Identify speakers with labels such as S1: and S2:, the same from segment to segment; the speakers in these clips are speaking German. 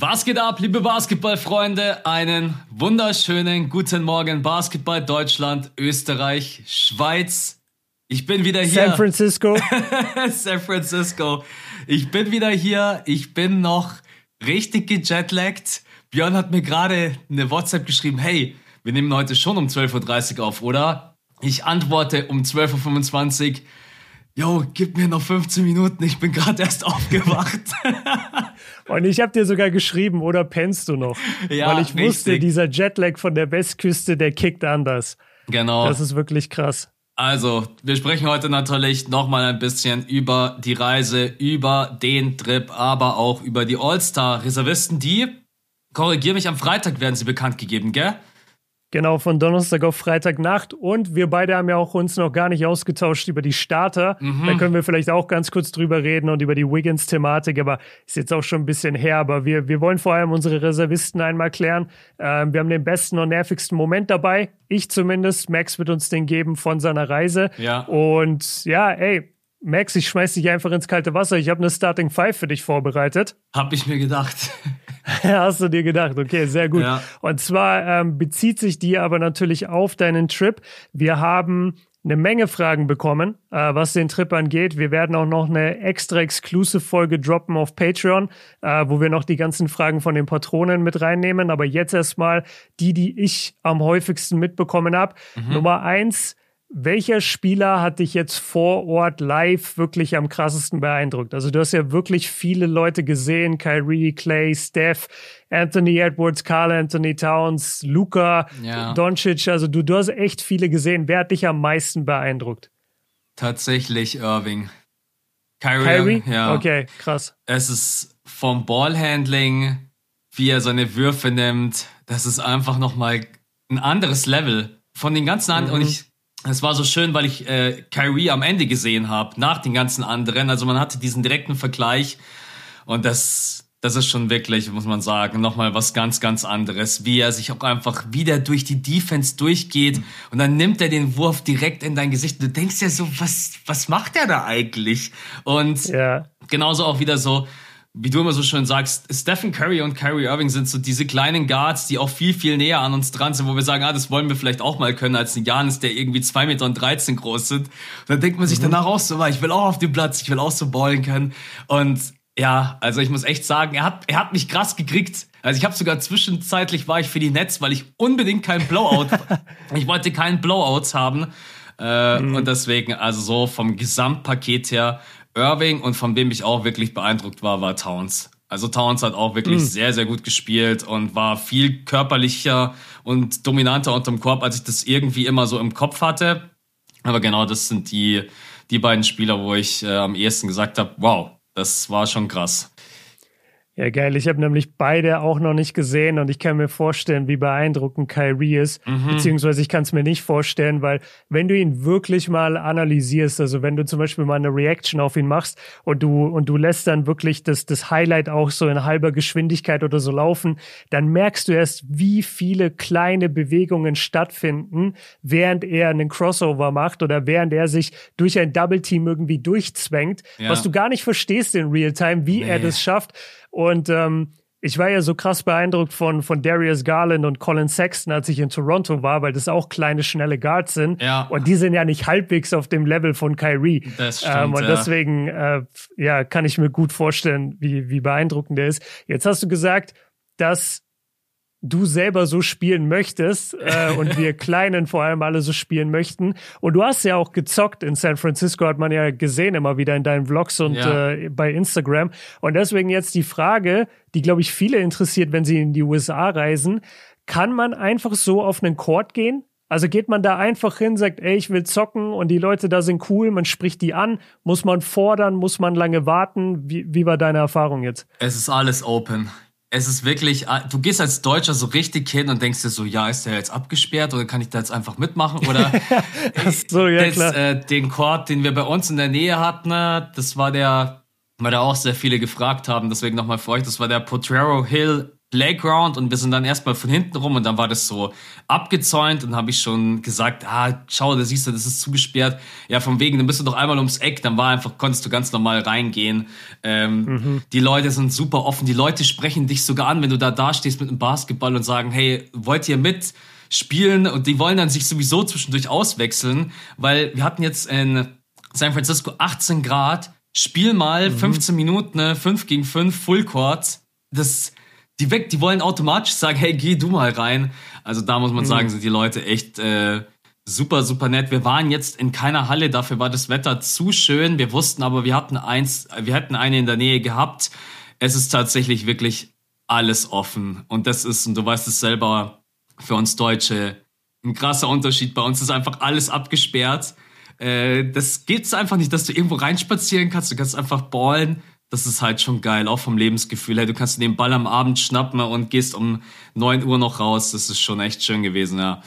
S1: Was geht ab, liebe Basketballfreunde? Einen wunderschönen guten Morgen, Basketball Deutschland, Österreich, Schweiz. Ich bin wieder hier.
S2: San Francisco.
S1: San Francisco. Ich bin wieder hier. Ich bin noch richtig gejetlaggt. Björn hat mir gerade eine WhatsApp geschrieben. Hey, wir nehmen heute schon um 12.30 Uhr auf, oder? Ich antworte um 12.25 Uhr. Yo, gib mir noch 15 Minuten, ich bin gerade erst aufgewacht.
S2: Und ich habe dir sogar geschrieben, oder pennst du noch? Ja, Weil ich richtig. wusste, dieser Jetlag von der Westküste, der kickt anders.
S1: Genau.
S2: Das ist wirklich krass.
S1: Also, wir sprechen heute natürlich nochmal ein bisschen über die Reise, über den Trip, aber auch über die All-Star-Reservisten, die, korrigier mich, am Freitag werden sie bekannt gegeben, gell?
S2: Genau, von Donnerstag auf Freitagnacht. Und wir beide haben ja auch uns noch gar nicht ausgetauscht über die Starter. Mhm. Da können wir vielleicht auch ganz kurz drüber reden und über die Wiggins-Thematik, aber ist jetzt auch schon ein bisschen her. Aber wir, wir wollen vor allem unsere Reservisten einmal klären. Ähm, wir haben den besten und nervigsten Moment dabei. Ich zumindest. Max wird uns den geben von seiner Reise.
S1: Ja.
S2: Und ja, ey, Max, ich schmeiß dich einfach ins kalte Wasser. Ich habe eine Starting Five für dich vorbereitet.
S1: Hab ich mir gedacht.
S2: Hast du dir gedacht? Okay, sehr gut. Ja. Und zwar ähm, bezieht sich die aber natürlich auf deinen Trip. Wir haben eine Menge Fragen bekommen, äh, was den Trip angeht. Wir werden auch noch eine extra Exclusive-Folge droppen auf Patreon, äh, wo wir noch die ganzen Fragen von den Patronen mit reinnehmen. Aber jetzt erstmal die, die ich am häufigsten mitbekommen habe. Mhm. Nummer eins, welcher Spieler hat dich jetzt vor Ort live wirklich am krassesten beeindruckt? Also du hast ja wirklich viele Leute gesehen, Kyrie, Clay, Steph, Anthony Edwards, Carl Anthony Towns, Luca, ja. Doncic. Also du, du hast echt viele gesehen. Wer hat dich am meisten beeindruckt?
S1: Tatsächlich Irving.
S2: Kyrie, Kyrie? ja. Okay, krass.
S1: Es ist vom Ballhandling, wie er seine Würfe nimmt, das ist einfach nochmal ein anderes Level von den ganzen anderen. Mhm. Und ich es war so schön, weil ich äh, Kyrie am Ende gesehen habe, nach den ganzen anderen. Also man hatte diesen direkten Vergleich und das, das ist schon wirklich, muss man sagen, nochmal was ganz, ganz anderes, wie er sich auch einfach wieder durch die Defense durchgeht und dann nimmt er den Wurf direkt in dein Gesicht. Du denkst ja so, was, was macht er da eigentlich? Und ja. genauso auch wieder so, wie du immer so schön sagst, Stephen Curry und Kyrie Irving sind so diese kleinen Guards, die auch viel, viel näher an uns dran sind, wo wir sagen, ah, das wollen wir vielleicht auch mal können, als ein Janis, der irgendwie 2 Meter und 13 groß sind. Und dann denkt man sich mhm. danach auch so, ich will auch auf dem Platz, ich will auch so ballen können. Und ja, also ich muss echt sagen, er hat, er hat mich krass gekriegt. Also ich habe sogar zwischenzeitlich war ich für die Netz, weil ich unbedingt keinen Blowout, ich wollte keinen Blowouts haben. Äh, mhm. Und deswegen, also so vom Gesamtpaket her, Irving und von wem ich auch wirklich beeindruckt war, war Towns. Also Towns hat auch wirklich mhm. sehr, sehr gut gespielt und war viel körperlicher und dominanter unterm Korb, als ich das irgendwie immer so im Kopf hatte. Aber genau das sind die, die beiden Spieler, wo ich äh, am ehesten gesagt habe, wow, das war schon krass.
S2: Ja, geil. Ich habe nämlich beide auch noch nicht gesehen und ich kann mir vorstellen, wie beeindruckend Kyrie ist. Mhm. Beziehungsweise ich kann es mir nicht vorstellen, weil wenn du ihn wirklich mal analysierst, also wenn du zum Beispiel mal eine Reaction auf ihn machst und du und du lässt dann wirklich das, das Highlight auch so in halber Geschwindigkeit oder so laufen, dann merkst du erst, wie viele kleine Bewegungen stattfinden, während er einen Crossover macht oder während er sich durch ein Double Team irgendwie durchzwängt, ja. was du gar nicht verstehst in Realtime, wie nee. er das schafft. Und ähm, ich war ja so krass beeindruckt von, von Darius Garland und Colin Sexton, als ich in Toronto war, weil das auch kleine, schnelle Guards sind.
S1: Ja.
S2: Und die sind ja nicht halbwegs auf dem Level von Kyrie.
S1: Das stimmt, ähm,
S2: und
S1: ja.
S2: deswegen äh, ja, kann ich mir gut vorstellen, wie, wie beeindruckend der ist. Jetzt hast du gesagt, dass du selber so spielen möchtest äh, und wir Kleinen vor allem alle so spielen möchten. Und du hast ja auch gezockt in San Francisco, hat man ja gesehen immer wieder in deinen Vlogs und ja. äh, bei Instagram. Und deswegen jetzt die Frage, die, glaube ich, viele interessiert, wenn sie in die USA reisen. Kann man einfach so auf einen Court gehen? Also geht man da einfach hin, sagt, ey, ich will zocken und die Leute da sind cool, man spricht die an, muss man fordern, muss man lange warten? Wie, wie war deine Erfahrung jetzt?
S1: Es ist alles open es ist wirklich, ah, du gehst als Deutscher so richtig hin und denkst dir so, ja, ist der jetzt abgesperrt oder kann ich da jetzt einfach mitmachen? Oder so, ja, das. Äh, den Court, den wir bei uns in der Nähe hatten, ne, das war der, weil da auch sehr viele gefragt haben, deswegen nochmal für euch, das war der Potrero Hill Playground und wir sind dann erstmal von hinten rum und dann war das so abgezäunt und habe ich schon gesagt, ah, schau, da siehst du, das ist zugesperrt. Ja, von wegen, dann bist du doch einmal ums Eck, dann war einfach, konntest du ganz normal reingehen. Ähm, mhm. Die Leute sind super offen, die Leute sprechen dich sogar an, wenn du da dastehst mit einem Basketball und sagen, hey, wollt ihr mit spielen? Und die wollen dann sich sowieso zwischendurch auswechseln, weil wir hatten jetzt in San Francisco 18 Grad, spiel mal mhm. 15 Minuten, ne, 5 gegen 5, Full Court. Das die weg, die wollen automatisch sagen, hey, geh du mal rein. Also da muss man mhm. sagen, sind die Leute echt äh, super, super nett. Wir waren jetzt in keiner Halle, dafür war das Wetter zu schön. Wir wussten aber, wir hatten eins, wir hätten eine in der Nähe gehabt. Es ist tatsächlich wirklich alles offen. Und das ist, und du weißt es selber, für uns Deutsche ein krasser Unterschied. Bei uns ist einfach alles abgesperrt. Äh, das geht's einfach nicht, dass du irgendwo reinspazieren kannst. Du kannst einfach ballen das ist halt schon geil, auch vom Lebensgefühl. Hey, du kannst den Ball am Abend schnappen und gehst um neun Uhr noch raus. Das ist schon echt schön gewesen, ja.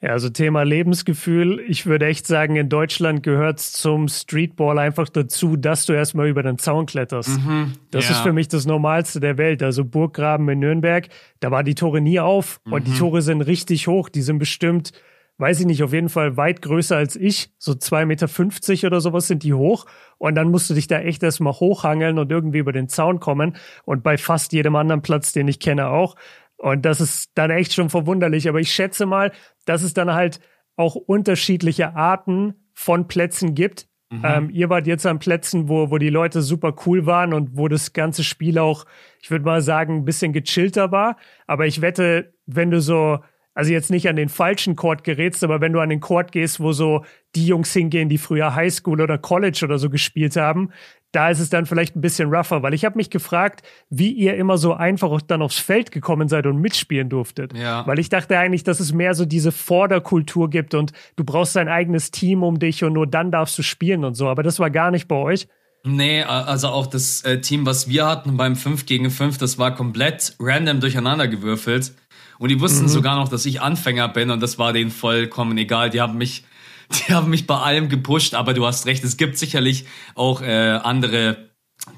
S2: Ja, also Thema Lebensgefühl. Ich würde echt sagen, in Deutschland gehört es zum Streetball einfach dazu, dass du erstmal über den Zaun kletterst. Mhm, das ja. ist für mich das Normalste der Welt. Also Burggraben in Nürnberg, da war die Tore nie auf mhm. und die mhm. Tore sind richtig hoch. Die sind bestimmt weiß ich nicht, auf jeden Fall weit größer als ich. So 2,50 Meter oder sowas sind die hoch. Und dann musst du dich da echt erstmal hochhangeln und irgendwie über den Zaun kommen. Und bei fast jedem anderen Platz, den ich kenne, auch. Und das ist dann echt schon verwunderlich. Aber ich schätze mal, dass es dann halt auch unterschiedliche Arten von Plätzen gibt. Mhm. Ähm, ihr wart jetzt an Plätzen, wo, wo die Leute super cool waren und wo das ganze Spiel auch, ich würde mal sagen, ein bisschen gechillter war. Aber ich wette, wenn du so also jetzt nicht an den falschen Court gerätst, aber wenn du an den Court gehst, wo so die Jungs hingehen, die früher Highschool oder College oder so gespielt haben, da ist es dann vielleicht ein bisschen rougher, weil ich habe mich gefragt, wie ihr immer so einfach dann aufs Feld gekommen seid und mitspielen durftet. Ja. Weil ich dachte eigentlich, dass es mehr so diese Vorderkultur gibt und du brauchst dein eigenes Team um dich und nur dann darfst du spielen und so. Aber das war gar nicht bei euch.
S1: Nee, also auch das äh, Team, was wir hatten beim 5 gegen 5, das war komplett random durcheinander gewürfelt. Und die wussten mhm. sogar noch, dass ich Anfänger bin und das war denen vollkommen egal. Die haben mich, die haben mich bei allem gepusht, aber du hast recht, es gibt sicherlich auch äh, andere,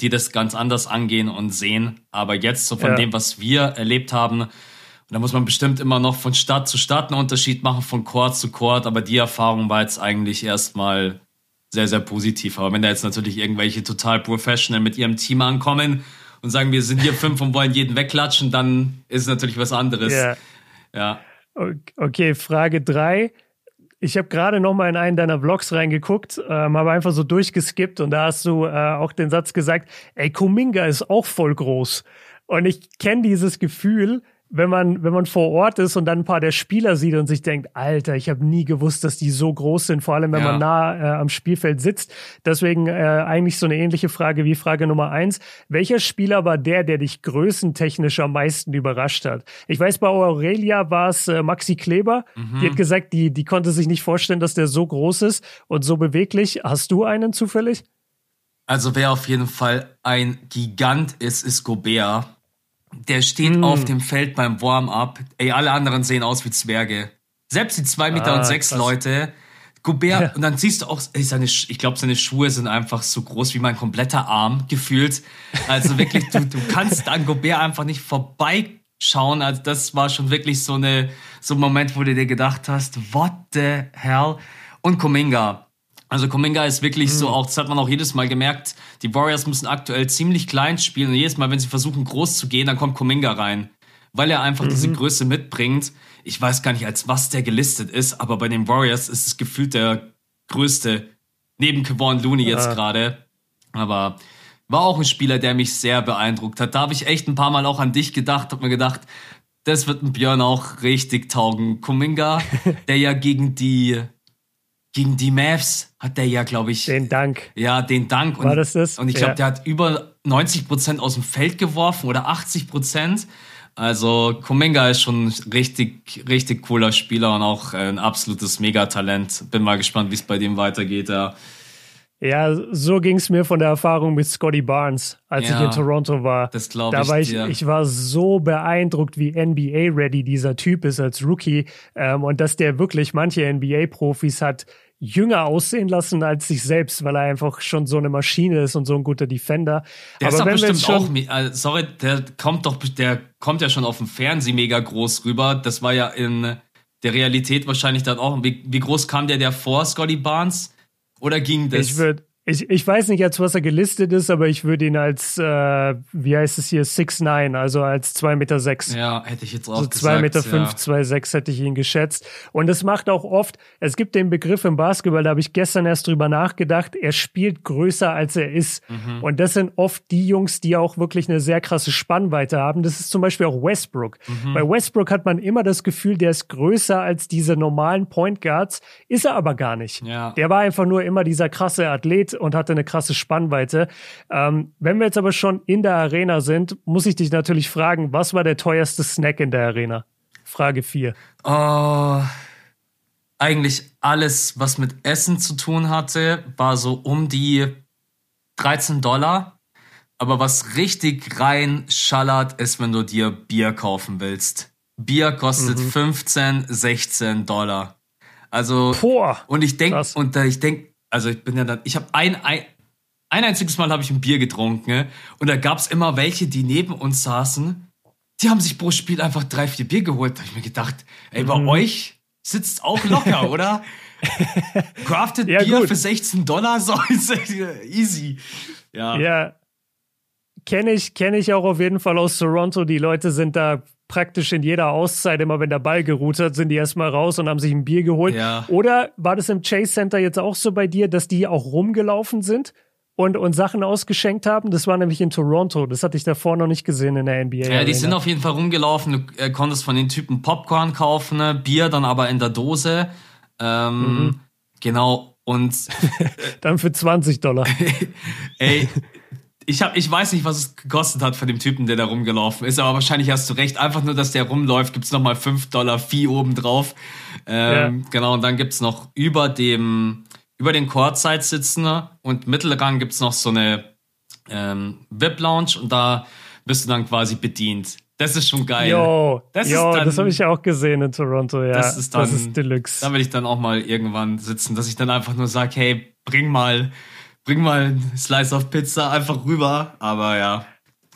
S1: die das ganz anders angehen und sehen. Aber jetzt so von ja. dem, was wir erlebt haben, und da muss man bestimmt immer noch von Stadt zu Stadt einen Unterschied machen, von Chord zu Chord, aber die Erfahrung war jetzt eigentlich erstmal sehr, sehr positiv. Aber wenn da jetzt natürlich irgendwelche total professional mit ihrem Team ankommen und sagen, wir sind hier fünf und wollen jeden wegklatschen, dann ist es natürlich was anderes. Yeah. Ja.
S2: Okay, Frage drei. Ich habe gerade noch mal in einen deiner Vlogs reingeguckt, ähm, habe einfach so durchgeskippt und da hast du äh, auch den Satz gesagt, ey, Kuminga ist auch voll groß. Und ich kenne dieses Gefühl, wenn man, wenn man vor Ort ist und dann ein paar der Spieler sieht und sich denkt, Alter, ich habe nie gewusst, dass die so groß sind, vor allem wenn ja. man nah äh, am Spielfeld sitzt. Deswegen äh, eigentlich so eine ähnliche Frage wie Frage Nummer eins. Welcher Spieler war der, der dich größentechnisch am meisten überrascht hat? Ich weiß, bei Aurelia war es äh, Maxi Kleber. Mhm. Die hat gesagt, die, die konnte sich nicht vorstellen, dass der so groß ist und so beweglich. Hast du einen zufällig?
S1: Also wer auf jeden Fall ein Gigant ist, ist Gobert. Der steht mm. auf dem Feld beim Warm-up. Ey, alle anderen sehen aus wie Zwerge. Selbst die zwei Meter ah, und sechs krass. Leute. Gobert, ja. und dann siehst du auch, ey, seine, ich glaube, seine Schuhe sind einfach so groß wie mein kompletter Arm gefühlt. Also wirklich, du, du kannst an Gobert einfach nicht vorbeischauen. Also das war schon wirklich so eine, so ein Moment, wo du dir gedacht hast, what the hell? Und Kuminga. Also Kuminga ist wirklich mhm. so, auch das hat man auch jedes Mal gemerkt, die Warriors müssen aktuell ziemlich klein spielen und jedes Mal, wenn sie versuchen groß zu gehen, dann kommt Kuminga rein, weil er einfach mhm. diese Größe mitbringt. Ich weiß gar nicht, als was der gelistet ist, aber bei den Warriors ist es gefühlt der größte, neben Kevon Looney jetzt ja. gerade. Aber war auch ein Spieler, der mich sehr beeindruckt hat. Da habe ich echt ein paar Mal auch an dich gedacht, habe mir gedacht, das wird ein Björn auch richtig taugen. Kuminga, der ja gegen die gegen die Mavs hat der ja, glaube ich.
S2: Den Dank.
S1: Ja, den Dank.
S2: Und, War das das?
S1: Und ich glaube, ja. der hat über 90 Prozent aus dem Feld geworfen oder 80 Prozent. Also Kuminga ist schon richtig, richtig cooler Spieler und auch ein absolutes Megatalent. Bin mal gespannt, wie es bei dem weitergeht. Ja.
S2: Ja, so ging es mir von der Erfahrung mit Scotty Barnes, als ja, ich in Toronto war.
S1: Das glaube
S2: ich. Da war ich, dir. ich war so beeindruckt, wie NBA-ready dieser Typ ist als Rookie ähm, und dass der wirklich manche NBA-Profis hat jünger aussehen lassen als sich selbst, weil er einfach schon so eine Maschine ist und so ein guter Defender.
S1: Der Aber ist doch bestimmt schon, auch, äh, sorry, der kommt doch, der kommt ja schon auf dem Fernsehen mega groß rüber. Das war ja in der Realität wahrscheinlich dann auch. Wie, wie groß kam der der vor, Scotty Barnes? Oder ging das?
S2: Ich würde ich, ich weiß nicht, als was er gelistet ist, aber ich würde ihn als, äh, wie heißt es hier, 6'9, also als 2,6 Meter. Sechs.
S1: Ja, hätte ich jetzt auch
S2: so
S1: gesagt. 2,5
S2: Meter, ja. 2,6 hätte ich ihn geschätzt. Und es macht auch oft, es gibt den Begriff im Basketball, da habe ich gestern erst drüber nachgedacht, er spielt größer als er ist. Mhm. Und das sind oft die Jungs, die auch wirklich eine sehr krasse Spannweite haben. Das ist zum Beispiel auch Westbrook. Mhm. Bei Westbrook hat man immer das Gefühl, der ist größer als diese normalen Point Guards, ist er aber gar nicht.
S1: Ja.
S2: Der war einfach nur immer dieser krasse Athlet und hatte eine krasse Spannweite. Ähm, wenn wir jetzt aber schon in der Arena sind, muss ich dich natürlich fragen, was war der teuerste Snack in der Arena? Frage 4.
S1: Oh, eigentlich alles, was mit Essen zu tun hatte, war so um die 13 Dollar. Aber was richtig rein schallert, ist, wenn du dir Bier kaufen willst. Bier kostet mhm. 15, 16 Dollar. Also,
S2: Boah,
S1: und ich denke, und ich denke, also ich bin ja dann, ich habe ein, ein, ein einziges Mal habe ich ein Bier getrunken ne? und da gab es immer welche, die neben uns saßen. Die haben sich pro Spiel einfach drei, vier Bier geholt. Da habe ich mir gedacht, ey, bei mhm. euch sitzt auch locker, oder? Crafted ja, Bier gut. für 16 Dollar, so ist easy. Ja.
S2: Ja. Kenne ich, kenne ich auch auf jeden Fall aus Toronto. Die Leute sind da praktisch in jeder Auszeit, immer wenn der Ball geruht hat, sind die erstmal raus und haben sich ein Bier geholt.
S1: Ja.
S2: Oder war das im Chase Center jetzt auch so bei dir, dass die auch rumgelaufen sind? Und, und Sachen ausgeschenkt haben. Das war nämlich in Toronto. Das hatte ich davor noch nicht gesehen in der NBA.
S1: Ja, die sind auf jeden Fall rumgelaufen. Du äh, konntest von den Typen Popcorn kaufen, ne? Bier dann aber in der Dose. Ähm, mhm. Genau. Und
S2: dann für 20 Dollar.
S1: Ey, ich, hab, ich weiß nicht, was es gekostet hat von dem Typen, der da rumgelaufen ist, aber wahrscheinlich hast du recht. Einfach nur, dass der rumläuft, gibt's nochmal 5 Dollar Fee obendrauf. Ähm, ja. Genau, und dann gibt's noch über dem, über den Courtside sitzen und Mittelrang gibt's noch so eine ähm, VIP-Lounge und da bist du dann quasi bedient. Das ist schon geil.
S2: Jo, das, dann, das habe ich ja auch gesehen in Toronto, ja.
S1: Das ist dann, das ist Deluxe. Da will ich dann auch mal irgendwann sitzen, dass ich dann einfach nur sage, hey, bring mal bring mal ein Slice of Pizza einfach rüber. Aber ja,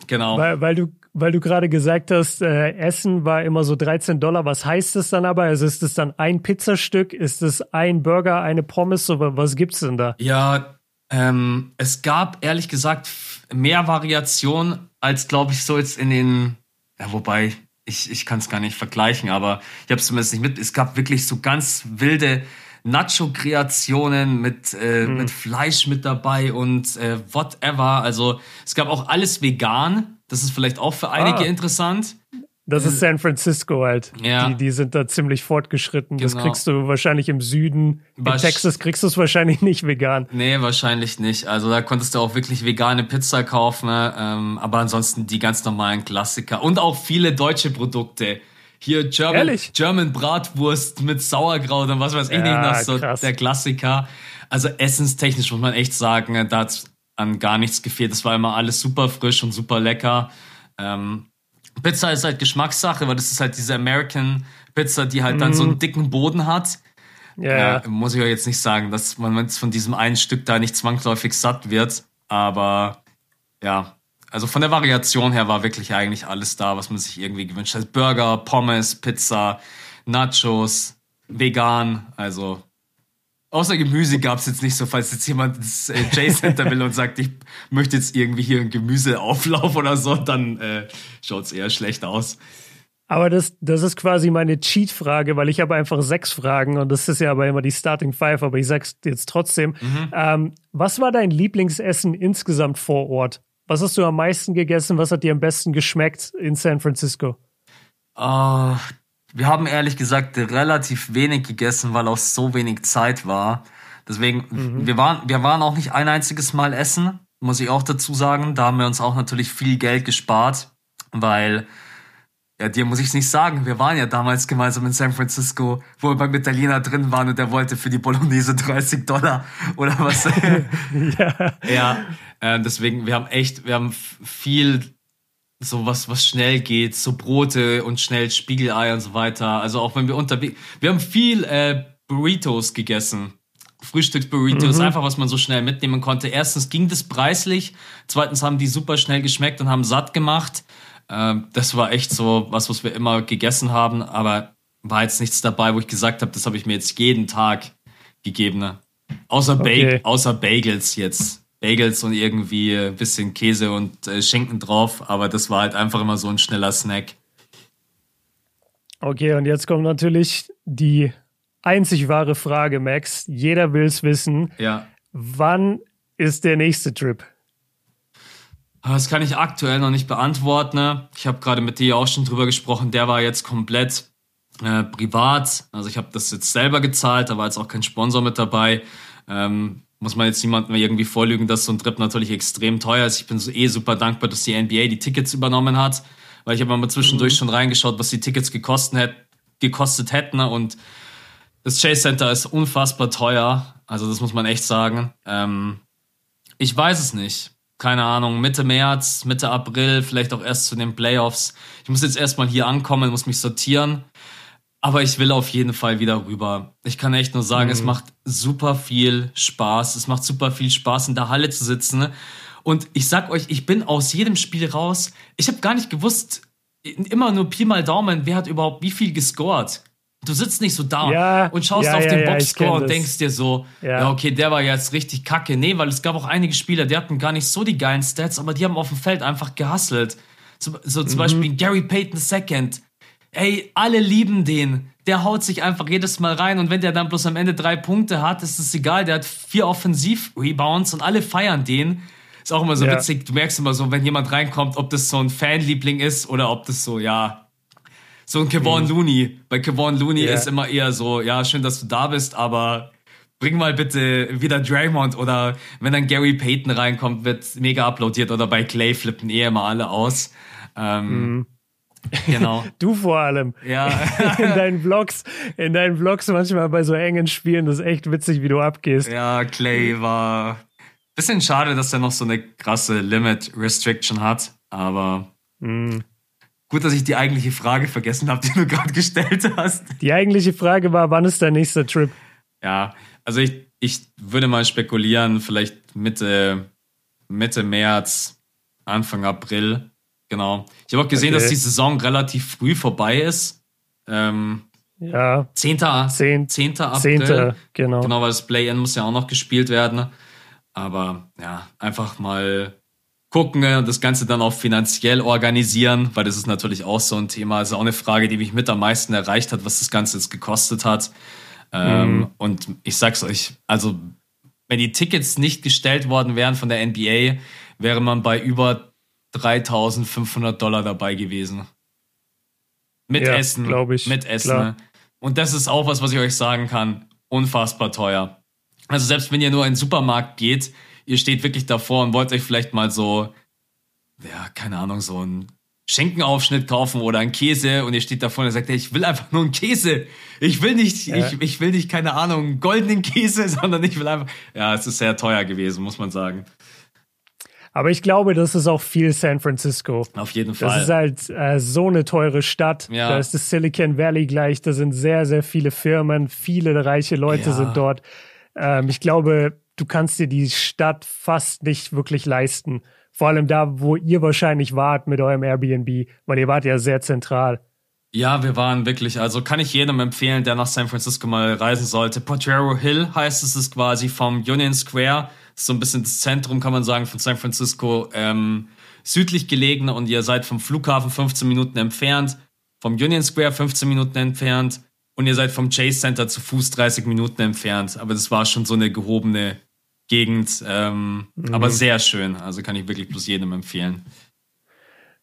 S1: genau.
S2: Weil, weil du, weil du gerade gesagt hast, äh, Essen war immer so 13 Dollar. Was heißt das dann aber? Also ist es dann ein Pizzastück? Ist es ein Burger, eine Pommes? Was gibt's denn da?
S1: Ja, ähm, es gab ehrlich gesagt mehr Variation als, glaube ich, so jetzt in den, ja, wobei, ich, ich kann es gar nicht vergleichen, aber ich habe es zumindest nicht mit. Es gab wirklich so ganz wilde Nacho-Kreationen mit, äh, mhm. mit Fleisch mit dabei und äh, whatever. Also es gab auch alles vegan. Das ist vielleicht auch für einige ah. interessant.
S2: Das ist San Francisco halt.
S1: Ja.
S2: Die, die sind da ziemlich fortgeschritten. Genau. Das kriegst du wahrscheinlich im Süden. In Wasch Texas kriegst du es wahrscheinlich nicht vegan.
S1: Nee, wahrscheinlich nicht. Also da konntest du auch wirklich vegane Pizza kaufen. Ne? Ähm, aber ansonsten die ganz normalen Klassiker. Und auch viele deutsche Produkte. Hier German, Ehrlich? German Bratwurst mit Sauerkraut und was weiß ich ja, nicht, das so krass. der Klassiker. Also essenstechnisch muss man echt sagen, da hat an gar nichts gefehlt. Das war immer alles super frisch und super lecker. Ähm, Pizza ist halt Geschmackssache, weil das ist halt diese American Pizza, die halt mm. dann so einen mhm. dicken Boden hat.
S2: Ja.
S1: Äh, muss ich ja jetzt nicht sagen, dass man jetzt von diesem einen Stück da nicht zwangsläufig satt wird. Aber ja, also von der Variation her war wirklich eigentlich alles da, was man sich irgendwie gewünscht hat. Burger, Pommes, Pizza, Nachos, vegan, also außer Gemüse gab es jetzt nicht so, falls jetzt jemand das äh, J-Center will und sagt, ich möchte jetzt irgendwie hier einen Gemüseauflauf oder so, dann äh, schaut es eher schlecht aus.
S2: Aber das, das ist quasi meine Cheat-Frage, weil ich habe einfach sechs Fragen und das ist ja aber immer die Starting Five, aber ich sag's jetzt trotzdem. Mhm. Ähm, was war dein Lieblingsessen insgesamt vor Ort? Was hast du am meisten gegessen? Was hat dir am besten geschmeckt in San Francisco?
S1: Uh, wir haben ehrlich gesagt relativ wenig gegessen, weil auch so wenig Zeit war. Deswegen, mhm. wir, waren, wir waren auch nicht ein einziges Mal essen, muss ich auch dazu sagen. Da haben wir uns auch natürlich viel Geld gespart, weil Ja, dir muss ich es nicht sagen. Wir waren ja damals gemeinsam in San Francisco, wo wir beim Italiener drin waren und der wollte für die Bolognese 30 Dollar oder was. ja. Ja, äh, deswegen, wir haben echt, wir haben viel so was, was schnell geht, so Brote und schnell Spiegelei und so weiter. Also auch wenn wir unterwegs, wir haben viel äh, Burritos gegessen. Frühstücksburritos, mhm. einfach was man so schnell mitnehmen konnte. Erstens ging das preislich, zweitens haben die super schnell geschmeckt und haben satt gemacht. Ähm, das war echt so was, was wir immer gegessen haben, aber war jetzt nichts dabei, wo ich gesagt habe, das habe ich mir jetzt jeden Tag gegeben. Ne? Außer, okay. ba außer Bagels jetzt. Bagels und irgendwie ein bisschen Käse und äh, Schinken drauf, aber das war halt einfach immer so ein schneller Snack.
S2: Okay, und jetzt kommt natürlich die einzig wahre Frage, Max. Jeder will es wissen.
S1: Ja.
S2: Wann ist der nächste Trip?
S1: Das kann ich aktuell noch nicht beantworten. Ich habe gerade mit dir auch schon drüber gesprochen. Der war jetzt komplett äh, privat. Also ich habe das jetzt selber gezahlt. Da war jetzt auch kein Sponsor mit dabei. Ähm, muss man jetzt niemandem irgendwie vorlügen, dass so ein Trip natürlich extrem teuer ist. Ich bin so eh super dankbar, dass die NBA die Tickets übernommen hat, weil ich habe mal zwischendurch mhm. schon reingeschaut, was die Tickets gekostet, hätt, gekostet hätten. Und das Chase Center ist unfassbar teuer. Also das muss man echt sagen. Ähm, ich weiß es nicht keine Ahnung, Mitte März, Mitte April, vielleicht auch erst zu den Playoffs. Ich muss jetzt erstmal hier ankommen, muss mich sortieren. Aber ich will auf jeden Fall wieder rüber. Ich kann echt nur sagen, mhm. es macht super viel Spaß. Es macht super viel Spaß, in der Halle zu sitzen. Und ich sag euch, ich bin aus jedem Spiel raus. Ich habe gar nicht gewusst, immer nur Pi mal Daumen, wer hat überhaupt wie viel gescored. Du sitzt nicht so da ja, und schaust ja, auf den ja, Boxscore und denkst dir so, ja. okay, der war jetzt richtig kacke. Nee, weil es gab auch einige Spieler, die hatten gar nicht so die geilen Stats, aber die haben auf dem Feld einfach gehustelt. So, so zum mhm. Beispiel Gary Payton II. Ey, alle lieben den. Der haut sich einfach jedes Mal rein und wenn der dann bloß am Ende drei Punkte hat, ist es egal. Der hat vier Offensiv-Rebounds und alle feiern den. Ist auch immer so witzig. Du merkst immer so, wenn jemand reinkommt, ob das so ein Fanliebling ist oder ob das so, ja, so ein Kevon mhm. Looney. Bei Kevon Looney yeah. ist immer eher so, ja, schön, dass du da bist, aber bring mal bitte wieder Draymond oder wenn dann Gary Payton reinkommt, wird mega applaudiert oder bei Clay flippen eh immer alle aus. Ähm, mhm. Genau.
S2: Du vor allem.
S1: Ja.
S2: in deinen Vlogs, in deinen Vlogs manchmal bei so engen Spielen, das ist echt witzig, wie du abgehst.
S1: Ja, Clay war bisschen schade, dass er noch so eine krasse Limit Restriction hat, aber mhm. Gut, dass ich die eigentliche Frage vergessen habe, die du gerade gestellt hast.
S2: Die eigentliche Frage war, wann ist dein nächster Trip?
S1: Ja, also ich, ich würde mal spekulieren, vielleicht Mitte, Mitte März, Anfang April. Genau. Ich habe auch gesehen, okay. dass die Saison relativ früh vorbei ist. Ähm,
S2: ja.
S1: 10. 10. 10. April. 10. Genau. Genau, weil das Play-In muss ja auch noch gespielt werden. Aber ja, einfach mal gucken und ne, das Ganze dann auch finanziell organisieren, weil das ist natürlich auch so ein Thema. Also auch eine Frage, die mich mit am meisten erreicht hat, was das Ganze jetzt gekostet hat. Ähm, mhm. Und ich sag's euch, also wenn die Tickets nicht gestellt worden wären von der NBA, wäre man bei über 3500 Dollar dabei gewesen. Mit ja, Essen.
S2: glaube ich.
S1: Mit Essen. Klar. Und das ist auch was, was ich euch sagen kann. Unfassbar teuer. Also selbst wenn ihr nur in den Supermarkt geht, ihr steht wirklich davor und wollt euch vielleicht mal so, ja, keine Ahnung, so einen Schenkenaufschnitt kaufen oder einen Käse und ihr steht davor und sagt, hey, ich will einfach nur einen Käse. Ich will nicht, ja. ich, ich will nicht, keine Ahnung, goldenen Käse, sondern ich will einfach, ja, es ist sehr teuer gewesen, muss man sagen.
S2: Aber ich glaube, das ist auch viel San Francisco.
S1: Auf jeden Fall.
S2: Das ist halt äh, so eine teure Stadt. Ja. Da ist das Silicon Valley gleich. Da sind sehr, sehr viele Firmen. Viele reiche Leute ja. sind dort. Ähm, ich glaube, du kannst dir die Stadt fast nicht wirklich leisten. Vor allem da, wo ihr wahrscheinlich wart mit eurem Airbnb, weil ihr wart ja sehr zentral.
S1: Ja, wir waren wirklich, also kann ich jedem empfehlen, der nach San Francisco mal reisen sollte. Potrero Hill heißt es, ist quasi vom Union Square, so ein bisschen das Zentrum, kann man sagen, von San Francisco, ähm, südlich gelegen und ihr seid vom Flughafen 15 Minuten entfernt, vom Union Square 15 Minuten entfernt und ihr seid vom Chase Center zu Fuß 30 Minuten entfernt. Aber das war schon so eine gehobene Gegend, ähm, mhm. aber sehr schön. Also kann ich wirklich bloß jedem empfehlen.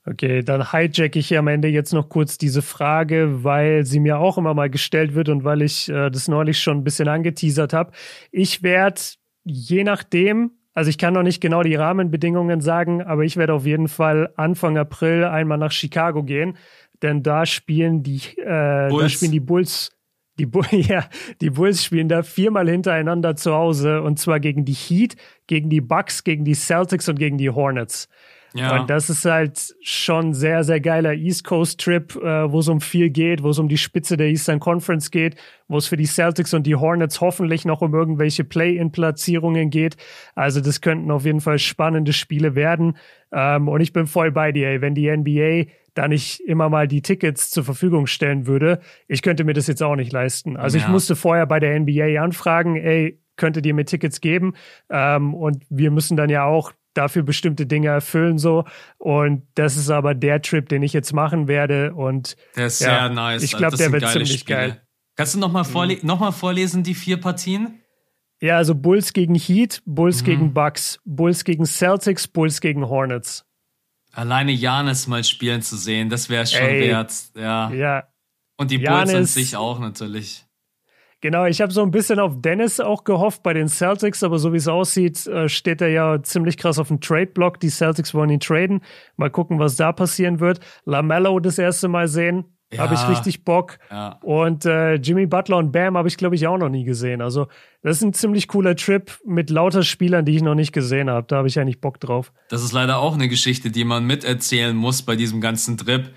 S2: Okay, dann hijack ich am Ende jetzt noch kurz diese Frage, weil sie mir auch immer mal gestellt wird und weil ich äh, das neulich schon ein bisschen angeteasert habe. Ich werde je nachdem, also ich kann noch nicht genau die Rahmenbedingungen sagen, aber ich werde auf jeden Fall Anfang April einmal nach Chicago gehen denn da spielen die, äh, da spielen die Bulls die, Bu ja, die Bulls spielen da viermal hintereinander zu Hause und zwar gegen die Heat, gegen die Bucks, gegen die Celtics und gegen die Hornets. Ja. Und das ist halt schon sehr, sehr geiler East Coast Trip, äh, wo es um viel geht, wo es um die Spitze der Eastern Conference geht, wo es für die Celtics und die Hornets hoffentlich noch um irgendwelche Play-in-Platzierungen geht. Also das könnten auf jeden Fall spannende Spiele werden. Ähm, und ich bin voll bei dir, ey. wenn die NBA da nicht immer mal die Tickets zur Verfügung stellen würde, ich könnte mir das jetzt auch nicht leisten. Also ja. ich musste vorher bei der NBA anfragen, ey, könntet ihr mir Tickets geben? Ähm, und wir müssen dann ja auch dafür bestimmte Dinge erfüllen so und das ist aber der Trip, den ich jetzt machen werde und
S1: der ist ja, sehr nice.
S2: Ich glaube, der wird ziemlich Spiele. geil.
S1: Kannst du noch mal, vorle mhm. noch mal vorlesen die vier Partien?
S2: Ja, also Bulls gegen Heat, Bulls mhm. gegen Bucks, Bulls gegen Celtics, Bulls gegen Hornets.
S1: Alleine Janis mal spielen zu sehen, das wäre schon Ey, wert. Ja.
S2: ja.
S1: Und die Bulls an sich auch natürlich.
S2: Genau, ich habe so ein bisschen auf Dennis auch gehofft bei den Celtics, aber so wie es aussieht, äh, steht er ja ziemlich krass auf dem Trade-Block. Die Celtics wollen ihn traden. Mal gucken, was da passieren wird. LaMelo das erste Mal sehen. Ja, habe ich richtig Bock. Ja. Und äh, Jimmy Butler und Bam habe ich, glaube ich, auch noch nie gesehen. Also, das ist ein ziemlich cooler Trip mit lauter Spielern, die ich noch nicht gesehen habe. Da habe ich eigentlich Bock drauf.
S1: Das ist leider auch eine Geschichte, die man miterzählen muss bei diesem ganzen Trip.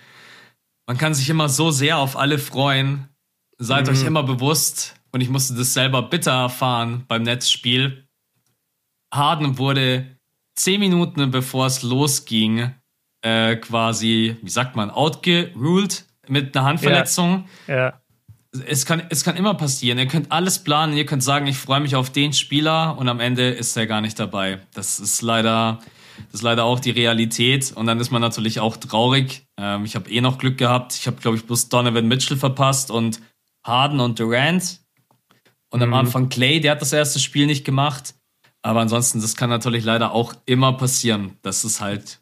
S1: Man kann sich immer so sehr auf alle freuen, Seid mhm. euch immer bewusst, und ich musste das selber bitter erfahren beim Netzspiel. Harden wurde zehn Minuten bevor es losging, äh, quasi, wie sagt man, outgeruled mit einer Handverletzung.
S2: Ja. ja.
S1: Es kann, es kann immer passieren. Ihr könnt alles planen. Ihr könnt sagen, ich freue mich auf den Spieler und am Ende ist er gar nicht dabei. Das ist leider, das ist leider auch die Realität. Und dann ist man natürlich auch traurig. Ähm, ich habe eh noch Glück gehabt. Ich habe, glaube ich, bloß Donovan Mitchell verpasst und Harden und Durant. Und mhm. am Anfang Clay, der hat das erste Spiel nicht gemacht. Aber ansonsten, das kann natürlich leider auch immer passieren. Das ist halt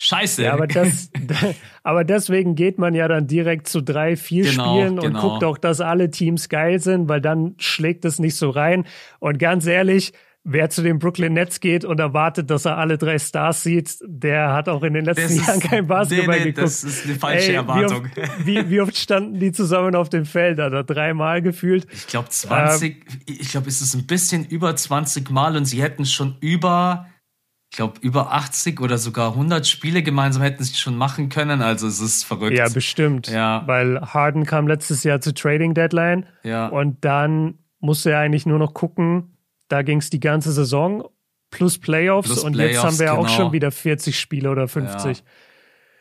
S1: scheiße.
S2: Ja, aber, das, aber deswegen geht man ja dann direkt zu drei, vier genau, Spielen und genau. guckt auch, dass alle Teams geil sind, weil dann schlägt es nicht so rein. Und ganz ehrlich, wer zu den Brooklyn Nets geht und erwartet, dass er alle drei Stars sieht, der hat auch in den letzten ist, Jahren kein Basketball nee, nee, geguckt.
S1: Das ist eine falsche Ey, Erwartung.
S2: Wie oft, wie, wie oft, standen die zusammen auf dem Feld? Da dreimal gefühlt.
S1: Ich glaube 20, ähm, ich glaube, es ist ein bisschen über 20 Mal und sie hätten schon über ich glaube, über 80 oder sogar 100 Spiele gemeinsam hätten sie schon machen können. Also es ist verrückt.
S2: Ja, bestimmt. Ja. Weil Harden kam letztes Jahr zur Trading Deadline.
S1: Ja.
S2: Und dann musste er eigentlich nur noch gucken, da ging es die ganze Saison plus Playoffs plus und Playoffs, jetzt haben wir ja genau. auch schon wieder 40 Spiele oder 50.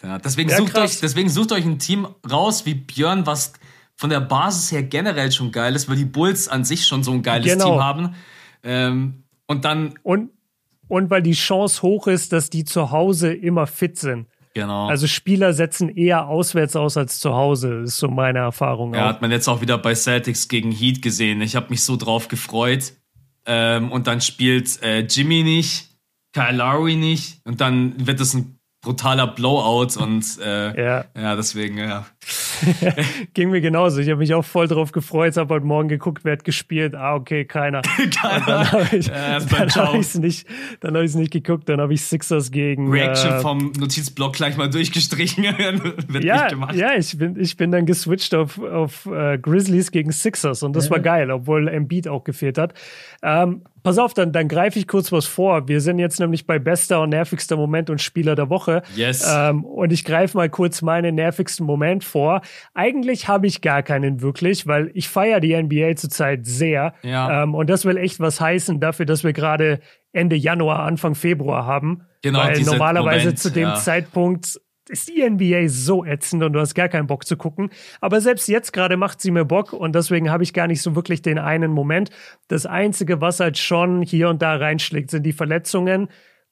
S1: Ja. ja deswegen, ja, sucht euch, deswegen sucht euch ein Team raus wie Björn, was von der Basis her generell schon geil ist, weil die Bulls an sich schon so ein geiles genau. Team haben. Ähm, und dann.
S2: Und, und weil die Chance hoch ist, dass die zu Hause immer fit sind.
S1: Genau.
S2: Also Spieler setzen eher auswärts aus als zu Hause, ist so meine Erfahrung.
S1: Ja, auch. hat man jetzt auch wieder bei Celtics gegen Heat gesehen. Ich habe mich so drauf gefreut. Ähm, und dann spielt äh, Jimmy nicht, Kyle Lowry nicht und dann wird es ein brutaler Blowout und äh, ja. ja, deswegen, ja.
S2: Ging mir genauso. Ich habe mich auch voll drauf gefreut, habe heute Morgen geguckt, wer hat gespielt. Ah, okay, keiner. keiner. dann habe ich es ja, nicht, dann hab nicht geguckt, dann habe ich Sixers gegen.
S1: Reaction äh, vom Notizblock gleich mal durchgestrichen.
S2: Wird ja, ja, ich bin, ich bin dann geswitcht auf, auf äh, Grizzlies gegen Sixers und das ja. war geil, obwohl Embiid auch gefehlt hat. Ähm, Pass auf, dann, dann greife ich kurz was vor. Wir sind jetzt nämlich bei bester und nervigster Moment und Spieler der Woche.
S1: Yes.
S2: Ähm, und ich greife mal kurz meinen nervigsten Moment vor. Eigentlich habe ich gar keinen wirklich, weil ich feiere die NBA zurzeit sehr.
S1: Ja.
S2: Ähm, und das will echt was heißen dafür, dass wir gerade Ende Januar, Anfang Februar haben.
S1: Genau.
S2: Weil normalerweise Moment, zu dem ja. Zeitpunkt ist die NBA so ätzend und du hast gar keinen Bock zu gucken. Aber selbst jetzt gerade macht sie mir Bock und deswegen habe ich gar nicht so wirklich den einen Moment. Das Einzige, was halt schon hier und da reinschlägt, sind die Verletzungen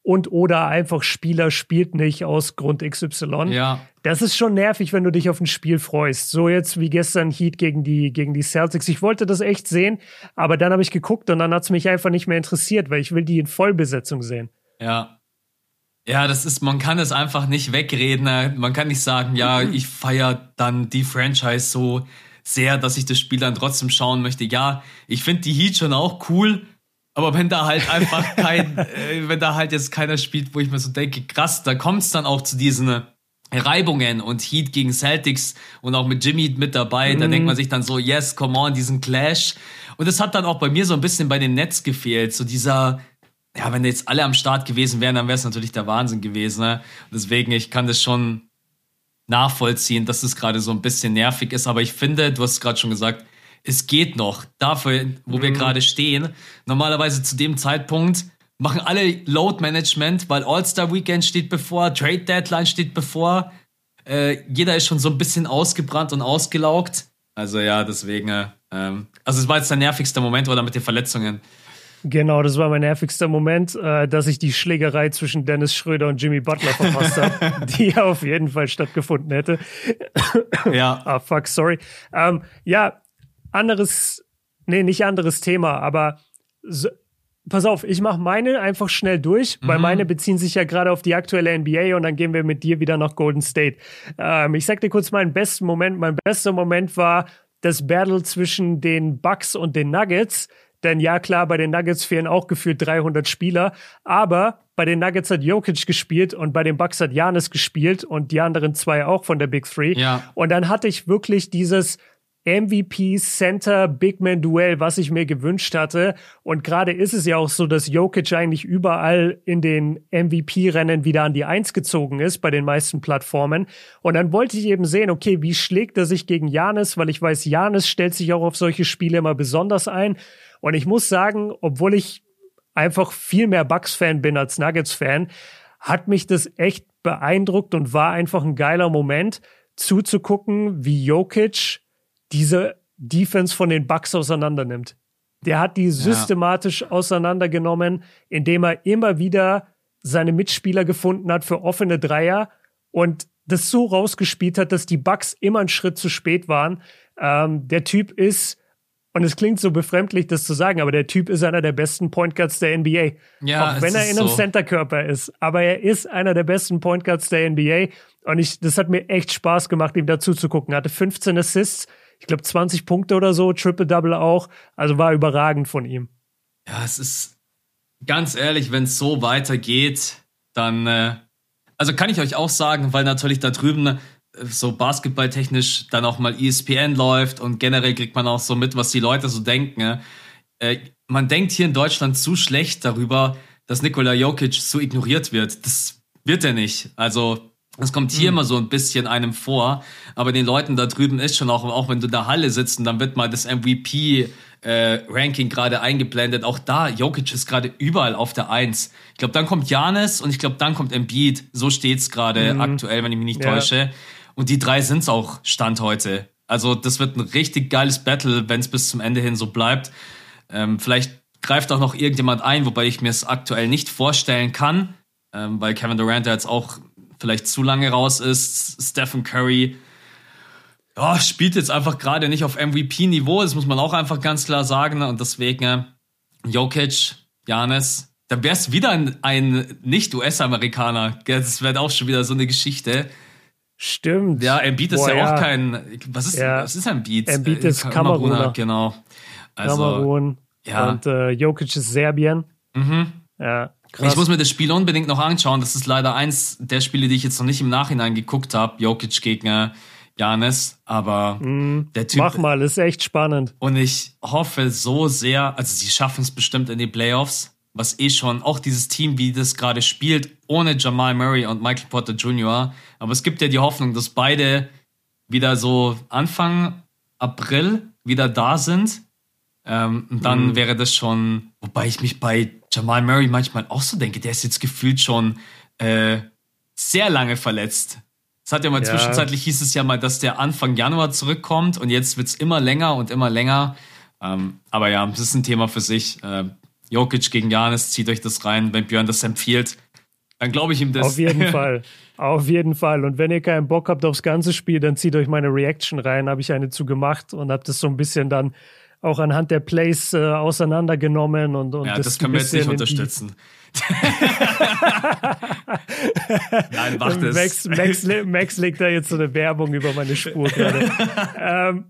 S2: und oder einfach Spieler spielt nicht aus Grund XY.
S1: Ja.
S2: Das ist schon nervig, wenn du dich auf ein Spiel freust. So jetzt wie gestern Heat gegen die, gegen die Celtics. Ich wollte das echt sehen, aber dann habe ich geguckt und dann hat es mich einfach nicht mehr interessiert, weil ich will die in Vollbesetzung sehen.
S1: Ja, ja, das ist, man kann es einfach nicht wegreden. Man kann nicht sagen, ja, ich feiere dann die Franchise so sehr, dass ich das Spiel dann trotzdem schauen möchte. Ja, ich finde die Heat schon auch cool, aber wenn da halt einfach kein, äh, wenn da halt jetzt keiner spielt, wo ich mir so denke, krass, da kommt es dann auch zu diesen Reibungen und Heat gegen Celtics und auch mit Jimmy mit dabei, mhm. da denkt man sich dann so, yes, come on, diesen Clash. Und es hat dann auch bei mir so ein bisschen bei den Nets gefehlt, so dieser, ja, wenn jetzt alle am Start gewesen wären, dann wäre es natürlich der Wahnsinn gewesen. Ne? Deswegen, ich kann das schon nachvollziehen, dass es gerade so ein bisschen nervig ist, aber ich finde, du hast es gerade schon gesagt, es geht noch dafür, wo mhm. wir gerade stehen. Normalerweise zu dem Zeitpunkt machen alle Load Management, weil All-Star Weekend steht bevor, Trade Deadline steht bevor. Äh, jeder ist schon so ein bisschen ausgebrannt und ausgelaugt. Also ja, deswegen, äh, ähm, also es war jetzt der nervigste Moment oder mit den Verletzungen.
S2: Genau, das war mein nervigster Moment, äh, dass ich die Schlägerei zwischen Dennis Schröder und Jimmy Butler verpasst habe, die auf jeden Fall stattgefunden hätte.
S1: ja.
S2: ah, fuck, sorry. Ähm, ja, anderes, nee, nicht anderes Thema, aber so, pass auf, ich mache meine einfach schnell durch, weil mhm. meine beziehen sich ja gerade auf die aktuelle NBA und dann gehen wir mit dir wieder nach Golden State. Ähm, ich sag dir kurz meinen besten Moment. Mein bester Moment war das Battle zwischen den Bucks und den Nuggets. Denn ja, klar, bei den Nuggets fehlen auch gefühlt 300 Spieler, aber bei den Nuggets hat Jokic gespielt und bei den Bucks hat Janis gespielt und die anderen zwei auch von der Big Three.
S1: Ja.
S2: Und dann hatte ich wirklich dieses MVP Center Big Man Duell, was ich mir gewünscht hatte. Und gerade ist es ja auch so, dass Jokic eigentlich überall in den MVP-Rennen wieder an die Eins gezogen ist bei den meisten Plattformen. Und dann wollte ich eben sehen, okay, wie schlägt er sich gegen Janis, weil ich weiß, Janis stellt sich auch auf solche Spiele immer besonders ein. Und ich muss sagen, obwohl ich einfach viel mehr Bucks-Fan bin als Nuggets-Fan, hat mich das echt beeindruckt und war einfach ein geiler Moment zuzugucken, wie Jokic diese Defense von den Bucks auseinandernimmt. Der hat die systematisch ja. auseinandergenommen, indem er immer wieder seine Mitspieler gefunden hat für offene Dreier und das so rausgespielt hat, dass die Bucks immer einen Schritt zu spät waren. Ähm, der Typ ist, und es klingt so befremdlich, das zu sagen, aber der Typ ist einer der besten Point Guards der NBA. Ja, Auch wenn er in einem so. Centerkörper ist. Aber er ist einer der besten Point Guards der NBA. Und ich, das hat mir echt Spaß gemacht, ihm dazu zu gucken. Er hatte 15 Assists ich glaube 20 Punkte oder so, Triple-Double auch. Also war überragend von ihm.
S1: Ja, es ist ganz ehrlich, wenn es so weitergeht, dann, äh, also kann ich euch auch sagen, weil natürlich da drüben äh, so basketballtechnisch dann auch mal ESPN läuft und generell kriegt man auch so mit, was die Leute so denken. Äh, man denkt hier in Deutschland zu schlecht darüber, dass Nikola Jokic so ignoriert wird. Das wird er nicht. Also das kommt hier mhm. immer so ein bisschen einem vor, aber den Leuten da drüben ist schon auch, auch wenn du in der Halle sitzt und dann wird mal das MVP äh, Ranking gerade eingeblendet. Auch da, Jokic ist gerade überall auf der Eins. Ich glaube, dann kommt Janis und ich glaube, dann kommt Embiid. So steht's gerade mhm. aktuell, wenn ich mich nicht ja. täusche. Und die drei sind's auch Stand heute. Also das wird ein richtig geiles Battle, wenn es bis zum Ende hin so bleibt. Ähm, vielleicht greift auch noch irgendjemand ein, wobei ich mir es aktuell nicht vorstellen kann, ähm, weil Kevin Durant ja jetzt auch vielleicht zu lange raus ist. Stephen Curry ja, spielt jetzt einfach gerade nicht auf MVP-Niveau, das muss man auch einfach ganz klar sagen. Und deswegen äh, Jokic, Janis, dann wäre es wieder ein, ein Nicht-US-Amerikaner. Das wäre auch schon wieder so eine Geschichte.
S2: Stimmt.
S1: Ja, Embiid ist Boah, ja auch kein. Was ist, ja. was ist Embiid?
S2: Embiid ist äh, Kameruner.
S1: Genau.
S2: Also, Kamerun. Ja. Und äh, Jokic ist Serbien.
S1: Mhm.
S2: Ja.
S1: Krass. Ich muss mir das Spiel unbedingt noch anschauen. Das ist leider eins der Spiele, die ich jetzt noch nicht im Nachhinein geguckt habe. Jokic gegen Janis, aber
S2: mm, der Typ. Mach mal, ist echt spannend.
S1: Und ich hoffe so sehr, also sie schaffen es bestimmt in die Playoffs, was eh schon, auch dieses Team, wie das gerade spielt, ohne Jamal Murray und Michael Potter Jr. Aber es gibt ja die Hoffnung, dass beide wieder so Anfang April wieder da sind. Ähm, und dann mm. wäre das schon, wobei ich mich bei Jamal Murray manchmal auch so denke, der ist jetzt gefühlt schon äh, sehr lange verletzt. Es hat ja mal ja. zwischenzeitlich hieß es ja mal, dass der Anfang Januar zurückkommt und jetzt wird es immer länger und immer länger. Ähm, aber ja, das ist ein Thema für sich. Äh, Jokic gegen Janis, zieht euch das rein. Wenn Björn das empfiehlt, dann glaube ich ihm das.
S2: Auf jeden Fall. Auf jeden Fall. Und wenn ihr keinen Bock habt aufs ganze Spiel, dann zieht euch meine Reaction rein. Habe ich eine zu gemacht und habe das so ein bisschen dann auch anhand der Plays äh, auseinandergenommen und, und
S1: ja, das, das können wir jetzt nicht unterstützen. Nein, mach das.
S2: Max, Max, Max legt da jetzt so eine Werbung über meine Spur gerade. ähm,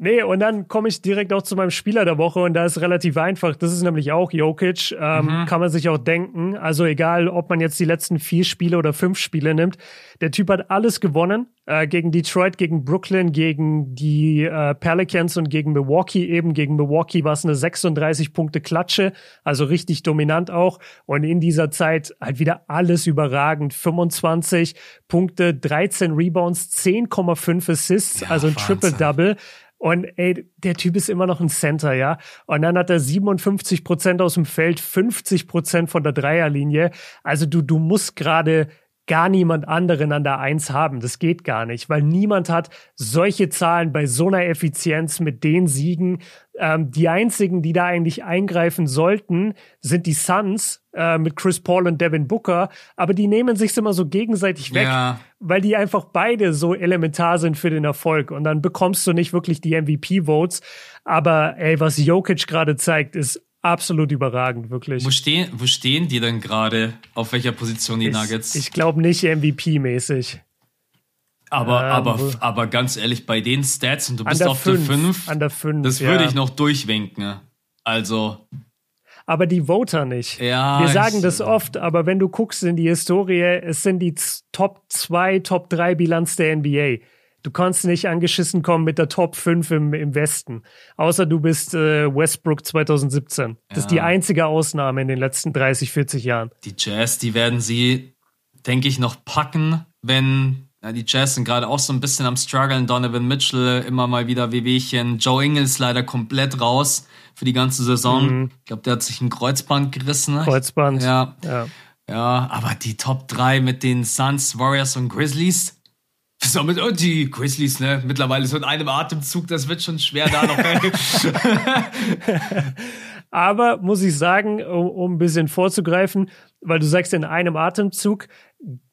S2: Nee, und dann komme ich direkt auch zu meinem Spieler der Woche und da ist relativ einfach. Das ist nämlich auch Jokic. Ähm, mhm. Kann man sich auch denken. Also egal, ob man jetzt die letzten vier Spiele oder fünf Spiele nimmt. Der Typ hat alles gewonnen. Äh, gegen Detroit, gegen Brooklyn, gegen die äh, Pelicans und gegen Milwaukee eben. Gegen Milwaukee war es eine 36 Punkte Klatsche. Also richtig dominant auch. Und in dieser Zeit halt wieder alles überragend. 25 Punkte, 13 Rebounds, 10,5 Assists. Ja, also ein Triple-Double. Und ey, der Typ ist immer noch ein Center, ja. Und dann hat er 57 Prozent aus dem Feld, 50 Prozent von der Dreierlinie. Also du, du musst gerade gar niemand anderen an der Eins haben. Das geht gar nicht, weil niemand hat solche Zahlen bei so einer Effizienz mit den Siegen. Ähm, die einzigen, die da eigentlich eingreifen sollten, sind die Suns äh, mit Chris Paul und Devin Booker, aber die nehmen sich immer so gegenseitig weg, ja. weil die einfach beide so elementar sind für den Erfolg und dann bekommst du nicht wirklich die MVP-Votes. Aber ey, was Jokic gerade zeigt, ist absolut überragend, wirklich.
S1: Wo stehen, wo stehen die denn gerade? Auf welcher Position die
S2: ich,
S1: Nuggets?
S2: Ich glaube nicht MVP-mäßig.
S1: Aber, ähm, aber, aber ganz ehrlich, bei den Stats und du bist auf fünf, der 5,
S2: an der 5,
S1: das würde ja. ich noch durchwinken. Also.
S2: Aber die Voter nicht. Ja, Wir sagen ich, das oft, aber wenn du guckst in die Historie, es sind die Top 2, Top 3 Bilanz der NBA. Du kannst nicht angeschissen kommen mit der Top 5 im, im Westen. Außer du bist äh, Westbrook 2017. Das ja. ist die einzige Ausnahme in den letzten 30, 40 Jahren.
S1: Die Jazz, die werden sie, denke ich, noch packen, wenn ja, die Jazz sind gerade auch so ein bisschen am struggeln. Donovan Mitchell immer mal wieder Wehwehchen. Joe Ingles leider komplett raus für die ganze Saison. Mhm. Ich glaube, der hat sich ein Kreuzband gerissen. Ne?
S2: Kreuzband.
S1: Ja. ja. Ja, aber die Top 3 mit den Suns, Warriors und Grizzlies, so mit oh, die Grizzlies, ne? Mittlerweile so in einem Atemzug, das wird schon schwer da noch.
S2: Aber muss ich sagen, um, um ein bisschen vorzugreifen, weil du sagst in einem Atemzug,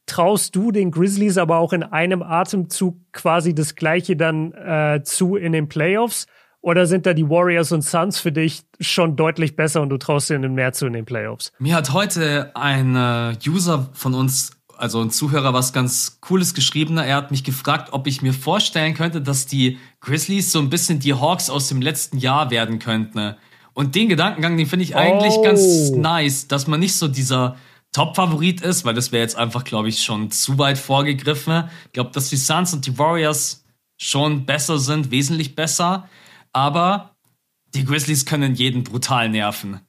S2: traust du den Grizzlies aber auch in einem Atemzug quasi das Gleiche dann äh, zu in den Playoffs? Oder sind da die Warriors und Suns für dich schon deutlich besser und du traust ihnen mehr zu in den Playoffs?
S1: Mir hat heute ein äh, User von uns also ein Zuhörer was ganz Cooles geschrieben. Er hat mich gefragt, ob ich mir vorstellen könnte, dass die Grizzlies so ein bisschen die Hawks aus dem letzten Jahr werden könnten. Und den Gedankengang, den finde ich eigentlich oh. ganz nice, dass man nicht so dieser Top-Favorit ist, weil das wäre jetzt einfach, glaube ich, schon zu weit vorgegriffen. Ich glaube, dass die Suns und die Warriors schon besser sind, wesentlich besser. Aber die Grizzlies können jeden brutal nerven.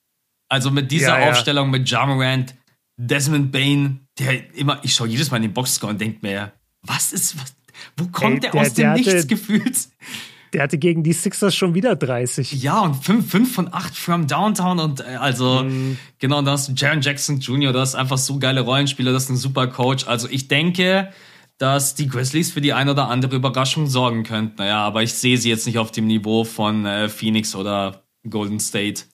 S1: Also mit dieser ja, ja. Aufstellung mit Jamarant, Desmond Bain, der immer, ich schaue jedes Mal in den Boxscore und denke mir, was ist, was, wo kommt Ey, der, der, aus dem der Nichts gefühlt?
S2: Der hatte gegen die Sixers schon wieder 30.
S1: Ja, und 5, 5 von 8 from Downtown und äh, also, mm. genau, da hast du Jaron Jackson Jr., du hast einfach so geile Rollenspieler, das ist ein super Coach. Also ich denke, dass die Grizzlies für die ein oder andere Überraschung sorgen könnten. Naja, aber ich sehe sie jetzt nicht auf dem Niveau von äh, Phoenix oder Golden State.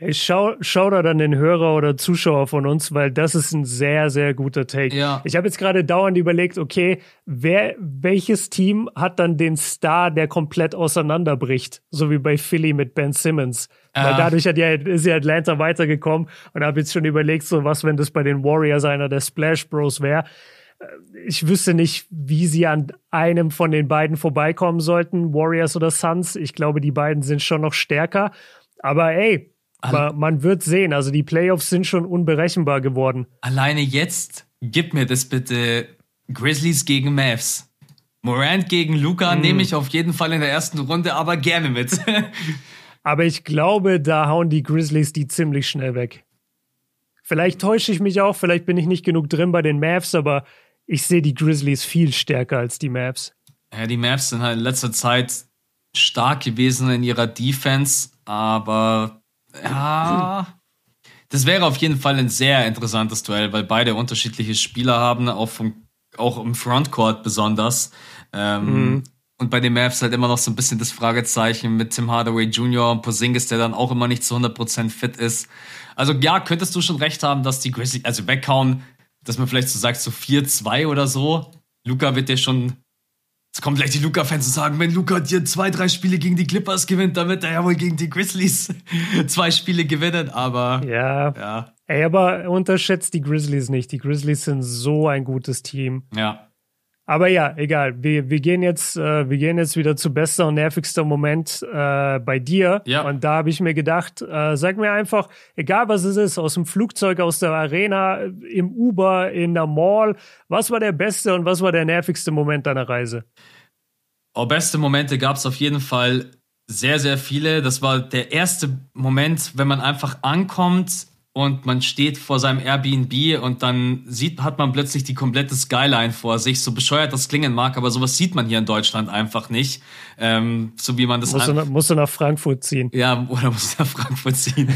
S2: Ich schau, schau da dann den Hörer oder Zuschauer von uns, weil das ist ein sehr, sehr guter Take. Ja. Ich habe jetzt gerade dauernd überlegt, okay, wer, welches Team hat dann den Star, der komplett auseinanderbricht? So wie bei Philly mit Ben Simmons. Äh. Weil dadurch hat ja, ist ja Atlanta weitergekommen und habe jetzt schon überlegt, so was, wenn das bei den Warriors einer der Splash Bros wäre. Ich wüsste nicht, wie sie an einem von den beiden vorbeikommen sollten, Warriors oder Suns. Ich glaube, die beiden sind schon noch stärker. Aber ey, aber man wird sehen, also die Playoffs sind schon unberechenbar geworden.
S1: Alleine jetzt, gib mir das bitte Grizzlies gegen Mavs. Morant gegen Luca mm. nehme ich auf jeden Fall in der ersten Runde, aber gerne mit.
S2: aber ich glaube, da hauen die Grizzlies die ziemlich schnell weg. Vielleicht täusche ich mich auch, vielleicht bin ich nicht genug drin bei den Mavs, aber ich sehe die Grizzlies viel stärker als die Mavs.
S1: Ja, die Mavs sind halt in letzter Zeit stark gewesen in ihrer Defense, aber ja. Das wäre auf jeden Fall ein sehr interessantes Duell, weil beide unterschiedliche Spieler haben, auch, vom, auch im Frontcourt besonders. Ähm, mhm. Und bei den Mavs halt immer noch so ein bisschen das Fragezeichen mit Tim Hardaway Jr. und Posingis, der dann auch immer nicht zu 100% fit ist. Also ja, könntest du schon recht haben, dass die Grizzlies, also weghauen, dass man vielleicht so sagt, so 4-2 oder so. Luca wird ja schon Jetzt kommen gleich die Luca-Fans und sagen, wenn Luca dir zwei, drei Spiele gegen die Clippers gewinnt, dann wird er ja wohl gegen die Grizzlies zwei Spiele gewinnen, aber.
S2: Ja. ja. Ey, aber unterschätzt die Grizzlies nicht. Die Grizzlies sind so ein gutes Team.
S1: Ja.
S2: Aber ja, egal. Wir, wir gehen jetzt, äh, wir gehen jetzt wieder zu bester und nervigster Moment äh, bei dir. Ja. Und da habe ich mir gedacht, äh, sag mir einfach, egal was es ist, aus dem Flugzeug, aus der Arena, im Uber, in der Mall, was war der beste und was war der nervigste Moment deiner Reise?
S1: Oh, beste Momente gab es auf jeden Fall sehr, sehr viele. Das war der erste Moment, wenn man einfach ankommt und man steht vor seinem Airbnb und dann sieht, hat man plötzlich die komplette Skyline vor sich. So bescheuert das klingen mag, aber sowas sieht man hier in Deutschland einfach nicht. Ähm, so wie man das.
S2: Musst du, nach, musst du nach Frankfurt ziehen.
S1: Ja, oder musst du nach Frankfurt ziehen.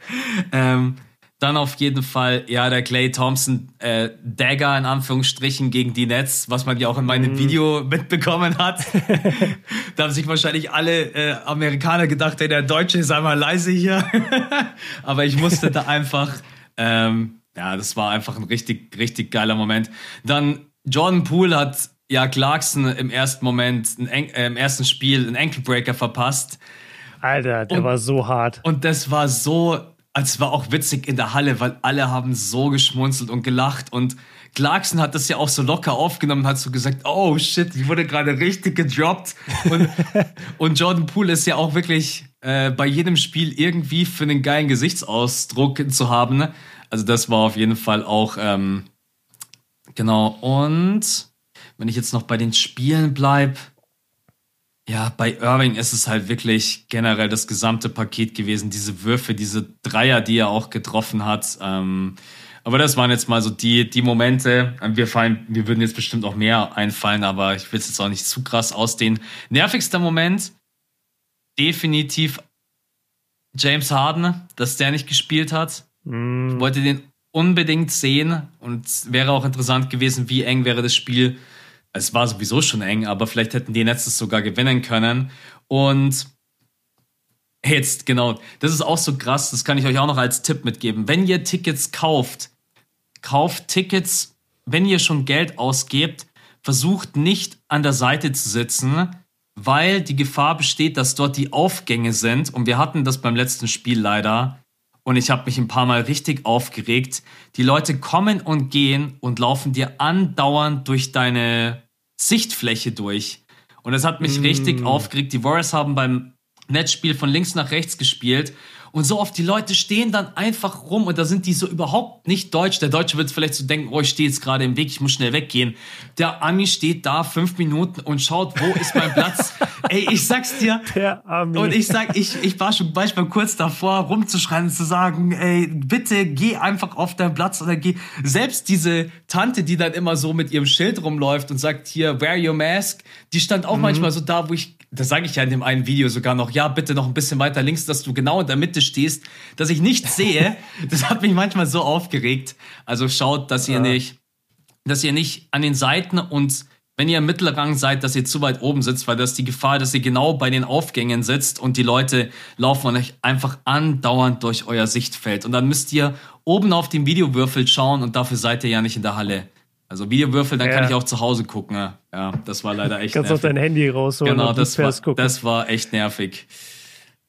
S1: ähm, dann auf jeden Fall, ja, der Clay Thompson äh, Dagger in Anführungsstrichen gegen die Nets, was man ja auch in meinem mm. Video mitbekommen hat. da haben sich wahrscheinlich alle äh, Amerikaner gedacht, ey, der Deutsche sei mal leise hier. Aber ich musste da einfach, ähm, ja, das war einfach ein richtig, richtig geiler Moment. Dann Jordan Poole hat ja Clarkson im ersten Moment, äh, im ersten Spiel einen Ankle-Breaker verpasst.
S2: Alter, der und, war so hart.
S1: Und das war so es war auch witzig in der Halle, weil alle haben so geschmunzelt und gelacht und Clarkson hat das ja auch so locker aufgenommen und hat so gesagt, oh shit, ich wurde gerade richtig gedroppt. Und, und Jordan Poole ist ja auch wirklich äh, bei jedem Spiel irgendwie für einen geilen Gesichtsausdruck zu haben. Ne? Also das war auf jeden Fall auch ähm, genau. Und wenn ich jetzt noch bei den Spielen bleibe, ja, bei Irving ist es halt wirklich generell das gesamte Paket gewesen. Diese Würfe, diese Dreier, die er auch getroffen hat. Ähm, aber das waren jetzt mal so die, die Momente. Wir fallen, wir würden jetzt bestimmt auch mehr einfallen, aber ich will es jetzt auch nicht zu krass ausdehnen. Nervigster Moment, definitiv James Harden, dass der nicht gespielt hat. Mm. Ich wollte den unbedingt sehen und wäre auch interessant gewesen, wie eng wäre das Spiel es war sowieso schon eng, aber vielleicht hätten die Nets es sogar gewinnen können. Und jetzt, genau, das ist auch so krass, das kann ich euch auch noch als Tipp mitgeben. Wenn ihr Tickets kauft, kauft Tickets, wenn ihr schon Geld ausgebt, versucht nicht an der Seite zu sitzen, weil die Gefahr besteht, dass dort die Aufgänge sind. Und wir hatten das beim letzten Spiel leider. Und ich habe mich ein paar Mal richtig aufgeregt. Die Leute kommen und gehen und laufen dir andauernd durch deine Sichtfläche durch. Und das hat mich mm. richtig aufgeregt. Die Warriors haben beim Netzspiel von links nach rechts gespielt und so oft die Leute stehen dann einfach rum und da sind die so überhaupt nicht deutsch. Der Deutsche wird vielleicht so denken, oh, ich stehe jetzt gerade im Weg, ich muss schnell weggehen. Der Ami steht da fünf Minuten und schaut, wo ist mein Platz? Ey, ich sag's dir. Der Ami. Und ich sag, ich, ich war schon manchmal kurz davor, rumzuschreien und zu sagen, ey, bitte geh einfach auf deinen Platz oder geh. Selbst diese Tante, die dann immer so mit ihrem Schild rumläuft und sagt, hier, wear your mask, die stand auch mhm. manchmal so da, wo ich das sage ich ja in dem einen Video sogar noch, ja, bitte noch ein bisschen weiter links, dass du genau in der Mitte stehst, dass ich nichts sehe. das hat mich manchmal so aufgeregt. Also schaut, dass ihr ja. nicht, dass ihr nicht an den Seiten und wenn ihr im Mittelrang seid, dass ihr zu weit oben sitzt, weil das ist die Gefahr, dass ihr genau bei den Aufgängen sitzt und die Leute laufen euch einfach andauernd durch euer Sichtfeld. Und dann müsst ihr oben auf den Videowürfel schauen und dafür seid ihr ja nicht in der Halle. Also Videowürfel, dann ja. kann ich auch zu Hause gucken. Ja, das war leider echt
S2: Kannst nervig. auch dein Handy rausholen
S1: genau, und das war, gucken. das war echt nervig.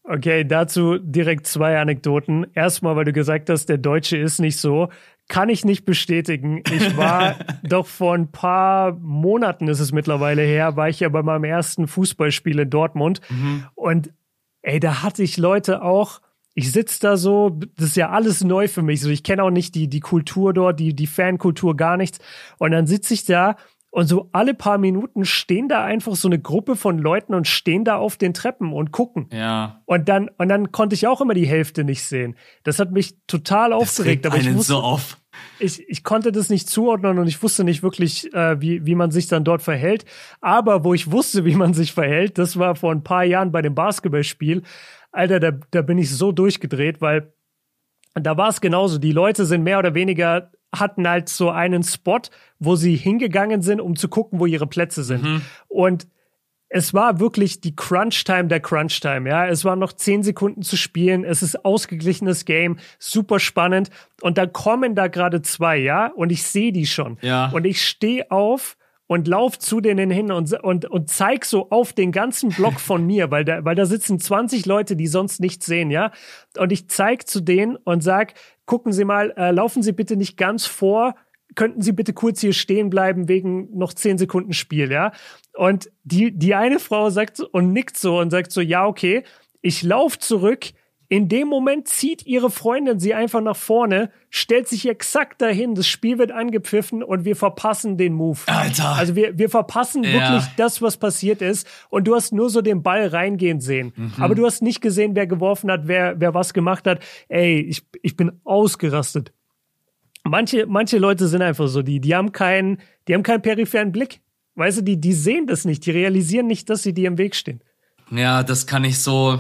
S2: Okay, dazu direkt zwei Anekdoten. Erstmal, weil du gesagt hast, der Deutsche ist nicht so. Kann ich nicht bestätigen. Ich war doch vor ein paar Monaten ist es mittlerweile her, war ich ja bei meinem ersten Fußballspiel in Dortmund. Mhm. Und ey, da hatte ich Leute auch, ich sitze da so, das ist ja alles neu für mich. So, ich kenne auch nicht die, die Kultur dort, die, die Fankultur, gar nichts. Und dann sitze ich da und so alle paar Minuten stehen da einfach so eine Gruppe von Leuten und stehen da auf den Treppen und gucken.
S1: Ja.
S2: Und dann, und dann konnte ich auch immer die Hälfte nicht sehen. Das hat mich total aufgeregt. aber ich wusste,
S1: so auf.
S2: Ich, ich konnte das nicht zuordnen und ich wusste nicht wirklich, äh, wie, wie man sich dann dort verhält. Aber wo ich wusste, wie man sich verhält, das war vor ein paar Jahren bei dem Basketballspiel. Alter, da, da bin ich so durchgedreht, weil da war es genauso. Die Leute sind mehr oder weniger, hatten halt so einen Spot, wo sie hingegangen sind, um zu gucken, wo ihre Plätze sind. Mhm. Und es war wirklich die Crunch-Time der Crunch-Time, ja. Es waren noch zehn Sekunden zu spielen. Es ist ausgeglichenes Game, super spannend. Und dann kommen da gerade zwei, ja. Und ich sehe die schon.
S1: Ja.
S2: Und ich stehe auf und lauf zu denen hin und, und, und zeig so auf den ganzen Block von mir, weil da, weil da sitzen 20 Leute, die sonst nichts sehen, ja. Und ich zeig zu denen und sag, gucken Sie mal, äh, laufen Sie bitte nicht ganz vor, könnten Sie bitte kurz hier stehen bleiben wegen noch zehn Sekunden Spiel, ja? Und die, die eine Frau sagt und nickt so und sagt so, ja, okay, ich laufe zurück. In dem Moment zieht ihre Freundin sie einfach nach vorne, stellt sich exakt dahin, das Spiel wird angepfiffen und wir verpassen den Move.
S1: Alter.
S2: Also wir, wir verpassen ja. wirklich das, was passiert ist. Und du hast nur so den Ball reingehen sehen. Mhm. Aber du hast nicht gesehen, wer geworfen hat, wer, wer was gemacht hat. Ey, ich, ich bin ausgerastet. Manche, manche Leute sind einfach so, die, die haben keinen, die haben keinen peripheren Blick. Weißt du, die, die sehen das nicht, die realisieren nicht, dass sie dir im Weg stehen.
S1: Ja, das kann ich so,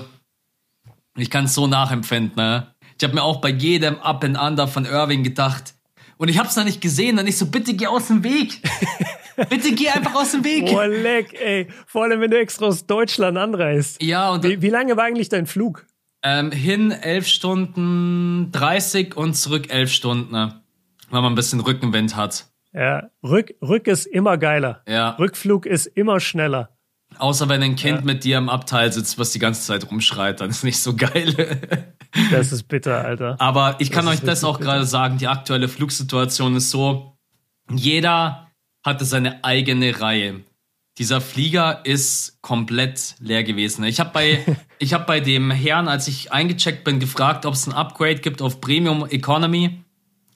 S1: ich kann es so nachempfinden, ne? Ich habe mir auch bei jedem Up and Under von Irving gedacht. Und ich habe es noch nicht gesehen. Dann ich so, bitte geh aus dem Weg. bitte geh einfach aus dem Weg.
S2: Boah, leck, ey. Vor allem, wenn du extra aus Deutschland anreist.
S1: Ja, und.
S2: Wie, wie lange war eigentlich dein Flug?
S1: Ähm, hin elf Stunden 30 und zurück elf Stunden, ne? Weil man ein bisschen Rückenwind hat.
S2: Ja, Rück, Rück ist immer geiler.
S1: Ja.
S2: Rückflug ist immer schneller.
S1: Außer wenn ein Kind ja. mit dir im Abteil sitzt, was die ganze Zeit rumschreit, dann ist nicht so geil.
S2: das ist bitter, Alter.
S1: Aber ich kann das euch das auch gerade sagen, die aktuelle Flugsituation ist so, jeder hatte seine eigene Reihe. Dieser Flieger ist komplett leer gewesen. Ich habe bei, ich hab bei dem Herrn, als ich eingecheckt bin, gefragt, ob es ein Upgrade gibt auf Premium Economy,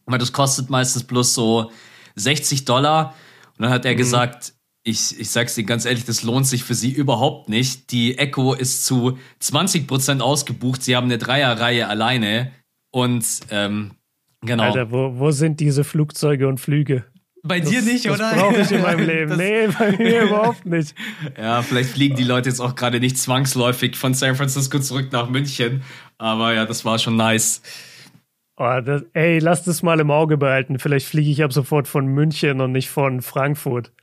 S1: weil das kostet meistens bloß so 60 Dollar. Und dann hat er mhm. gesagt, ich, ich sag's dir ganz ehrlich, das lohnt sich für sie überhaupt nicht. Die Echo ist zu 20% ausgebucht. Sie haben eine Dreierreihe alleine. Und ähm, genau.
S2: Alter, wo, wo sind diese Flugzeuge und Flüge?
S1: Bei das, dir nicht,
S2: das
S1: oder?
S2: Das brauche ich in meinem Leben. nee, bei mir überhaupt nicht.
S1: Ja, vielleicht fliegen die Leute jetzt auch gerade nicht zwangsläufig von San Francisco zurück nach München. Aber ja, das war schon nice.
S2: Oh, das, ey, lass das mal im Auge behalten. Vielleicht fliege ich ab sofort von München und nicht von Frankfurt.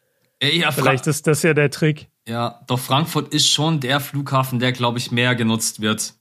S2: Ja, Vielleicht ist das ja der Trick.
S1: Ja, doch Frankfurt ist schon der Flughafen, der, glaube ich, mehr genutzt wird.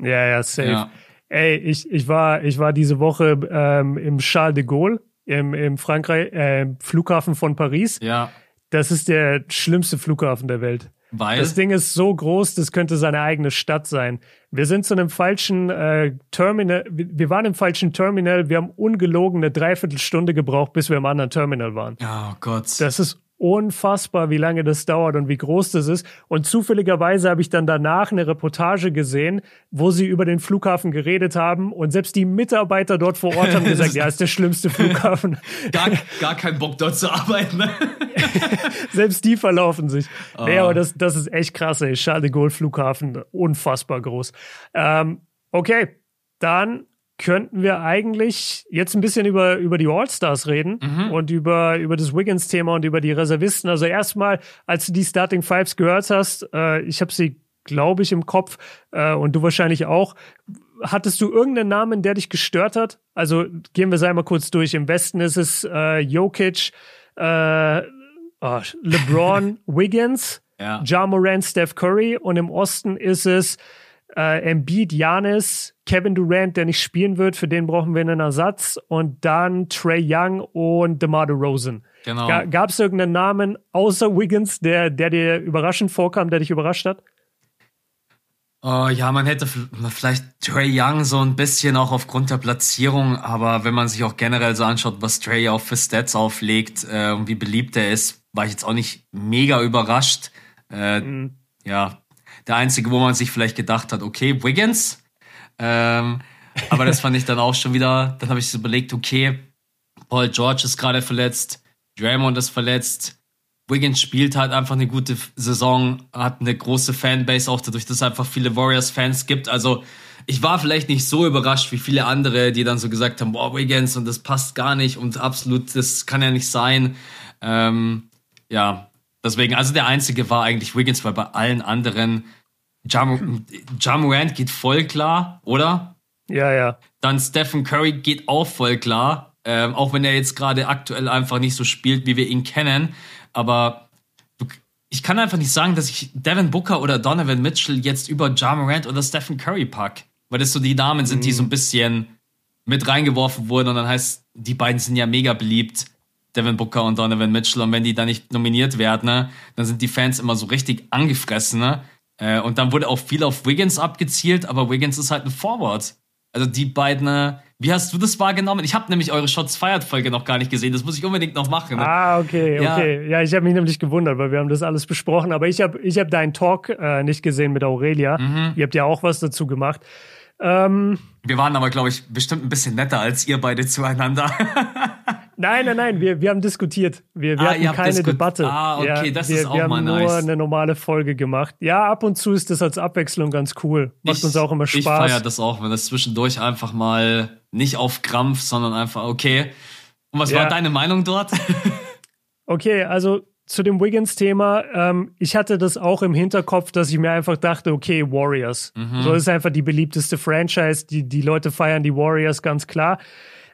S2: Ja, ja, safe. Ja. Ey, ich, ich, war, ich war diese Woche ähm, im Charles de Gaulle, im, im Frankreich, äh, Flughafen von Paris.
S1: Ja.
S2: Das ist der schlimmste Flughafen der Welt.
S1: Weil?
S2: Das Ding ist so groß, das könnte seine eigene Stadt sein. Wir sind zu einem falschen äh, Terminal, wir waren im falschen Terminal, wir haben ungelogen eine Dreiviertelstunde gebraucht, bis wir im anderen Terminal waren.
S1: Oh Gott.
S2: Das ist unfassbar, wie lange das dauert und wie groß das ist. Und zufälligerweise habe ich dann danach eine Reportage gesehen, wo sie über den Flughafen geredet haben und selbst die Mitarbeiter dort vor Ort haben gesagt, ja, ist der schlimmste Flughafen.
S1: gar, gar keinen Bock dort zu arbeiten. Ne?
S2: selbst die verlaufen sich. Oh. Nee, aber das, das ist echt krass, ey. Charles de Gaulle Flughafen, unfassbar groß. Ähm, okay, dann könnten wir eigentlich jetzt ein bisschen über, über die All-Stars reden mhm. und über, über das Wiggins-Thema und über die Reservisten. Also erstmal, als du die Starting Fives gehört hast, äh, ich habe sie, glaube ich, im Kopf äh, und du wahrscheinlich auch. Hattest du irgendeinen Namen, der dich gestört hat? Also gehen wir es einmal kurz durch. Im Westen ist es äh, Jokic, äh, oh, LeBron, Wiggins,
S1: ja.
S2: Ja Morant, Steph Curry und im Osten ist es äh, Embiid, Janis, Kevin Durant, der nicht spielen wird, für den brauchen wir einen Ersatz und dann Trey Young und DeMar DeRozan.
S1: Genau.
S2: Gab es irgendeinen Namen außer Wiggins, der, der dir überraschend vorkam, der dich überrascht hat?
S1: Oh, ja, man hätte vielleicht Trey Young so ein bisschen auch aufgrund der Platzierung, aber wenn man sich auch generell so anschaut, was Trey auch für Stats auflegt äh, und wie beliebt er ist, war ich jetzt auch nicht mega überrascht. Äh, mhm. Ja, der einzige, wo man sich vielleicht gedacht hat, okay, Wiggins. Ähm, aber das fand ich dann auch schon wieder, dann habe ich so überlegt, okay, Paul George ist gerade verletzt, Draymond ist verletzt, Wiggins spielt halt einfach eine gute Saison, hat eine große Fanbase, auch dadurch, dass es einfach viele Warriors-Fans gibt. Also ich war vielleicht nicht so überrascht wie viele andere, die dann so gesagt haben, boah, Wiggins und das passt gar nicht und absolut, das kann ja nicht sein. Ähm, ja, Deswegen, also der einzige war eigentlich Wiggins, weil bei allen anderen Jam Jamorant geht voll klar, oder?
S2: Ja, ja.
S1: Dann Stephen Curry geht auch voll klar, ähm, auch wenn er jetzt gerade aktuell einfach nicht so spielt, wie wir ihn kennen. Aber ich kann einfach nicht sagen, dass ich Devin Booker oder Donovan Mitchell jetzt über Jamorant oder Stephen Curry pack, weil das so die Namen sind, mhm. die so ein bisschen mit reingeworfen wurden und dann heißt, die beiden sind ja mega beliebt. Devin Booker und Donovan Mitchell. Und wenn die da nicht nominiert werden, ne, dann sind die Fans immer so richtig angefressen. Ne? Äh, und dann wurde auch viel auf Wiggins abgezielt, aber Wiggins ist halt ein Forward. Also die beiden, ne, Wie hast du das wahrgenommen? Ich habe nämlich eure Shots Fired Folge noch gar nicht gesehen. Das muss ich unbedingt noch machen. Ne?
S2: Ah, okay, ja. okay. Ja, ich habe mich nämlich gewundert, weil wir haben das alles besprochen. Aber ich habe ich hab deinen Talk äh, nicht gesehen mit Aurelia. Mhm. Ihr habt ja auch was dazu gemacht.
S1: Ähm, wir waren aber, glaube ich, bestimmt ein bisschen netter als ihr beide zueinander.
S2: nein, nein, nein, wir, wir haben diskutiert. Wir, wir ah, hatten keine Debatte.
S1: Ah, okay, ja, das
S2: wir,
S1: ist auch wir
S2: haben
S1: nice.
S2: nur eine normale Folge gemacht. Ja, ab und zu ist das als Abwechslung ganz cool. Macht ich, uns auch immer Spaß. Ich
S1: feiere das auch, wenn das zwischendurch einfach mal nicht auf Krampf, sondern einfach okay. Und was ja. war deine Meinung dort?
S2: okay, also zu dem Wiggins-Thema, ähm, ich hatte das auch im Hinterkopf, dass ich mir einfach dachte, okay, Warriors. Mhm. So ist einfach die beliebteste Franchise. Die, die Leute feiern die Warriors ganz klar.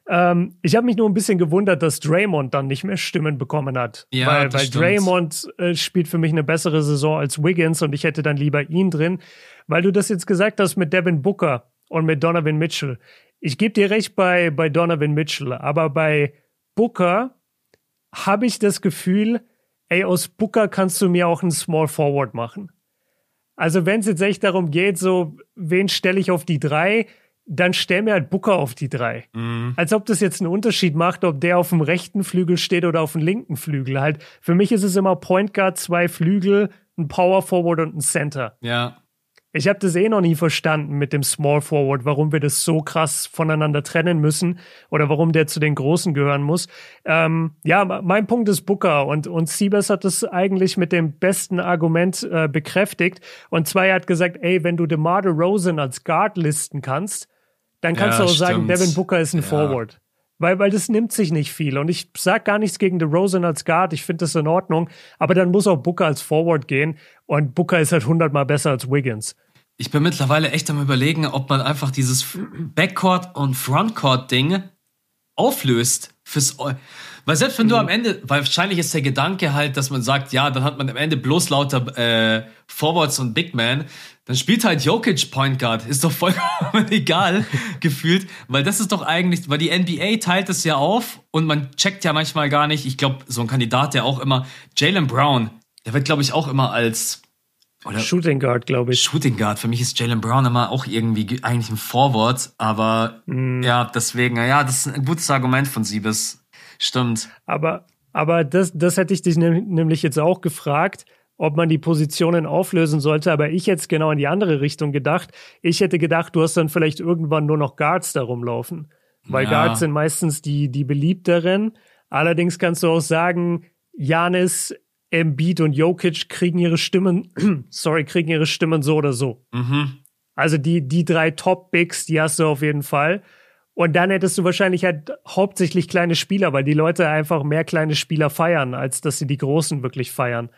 S2: Ähm, ich habe mich nur ein bisschen gewundert, dass Draymond dann nicht mehr Stimmen bekommen hat. Ja, weil, weil Draymond äh, spielt für mich eine bessere Saison als Wiggins und ich hätte dann lieber ihn drin. Weil du das jetzt gesagt hast mit Devin Booker und mit Donovan Mitchell. Ich gebe dir recht bei, bei Donovan Mitchell, aber bei Booker habe ich das Gefühl, ey, aus Booker kannst du mir auch einen Small Forward machen. Also wenn es jetzt echt darum geht, so, wen stelle ich auf die drei, dann stell mir halt Booker auf die drei. Mhm. Als ob das jetzt einen Unterschied macht, ob der auf dem rechten Flügel steht oder auf dem linken Flügel. Halt, für mich ist es immer Point Guard, zwei Flügel, ein Power Forward und ein Center.
S1: Ja.
S2: Ich habe das eh noch nie verstanden mit dem Small Forward, warum wir das so krass voneinander trennen müssen oder warum der zu den Großen gehören muss. Ähm, ja, mein Punkt ist Booker und, und Siebes hat das eigentlich mit dem besten Argument äh, bekräftigt. Und zwar, er hat gesagt, ey, wenn du DeMar DeRozan als Guard listen kannst, dann kannst ja, du auch stimmt. sagen, Devin Booker ist ein ja. Forward. Weil, weil das nimmt sich nicht viel. Und ich sag gar nichts gegen DeRozan als Guard. Ich finde das in Ordnung. Aber dann muss auch Booker als Forward gehen. Und Booker ist halt hundertmal besser als Wiggins
S1: ich bin mittlerweile echt am überlegen, ob man einfach dieses Backcourt und Frontcourt Ding auflöst fürs weil selbst wenn du mhm. am Ende, weil wahrscheinlich ist der Gedanke halt, dass man sagt, ja, dann hat man am Ende bloß lauter äh, Forwards und Big Man, dann spielt halt Jokic Point Guard, ist doch vollkommen egal gefühlt, weil das ist doch eigentlich, weil die NBA teilt es ja auf und man checkt ja manchmal gar nicht, ich glaube, so ein Kandidat, der auch immer, Jalen Brown, der wird glaube ich auch immer als
S2: oder Shooting Guard, glaube ich.
S1: Shooting Guard. Für mich ist Jalen Brown immer auch irgendwie eigentlich ein Forward, aber mm. ja, deswegen, ja, das ist ein gutes Argument von Siebes. Stimmt.
S2: Aber, aber das, das hätte ich dich nämlich jetzt auch gefragt, ob man die Positionen auflösen sollte, aber ich hätte genau in die andere Richtung gedacht. Ich hätte gedacht, du hast dann vielleicht irgendwann nur noch Guards da rumlaufen. Weil ja. Guards sind meistens die, die beliebteren. Allerdings kannst du auch sagen, Janis Embiid und Jokic kriegen ihre Stimmen, sorry, kriegen ihre Stimmen so oder so. Mhm. Also die, die drei Top-Bigs, die hast du auf jeden Fall. Und dann hättest du wahrscheinlich halt hauptsächlich kleine Spieler, weil die Leute einfach mehr kleine Spieler feiern, als dass sie die Großen wirklich feiern.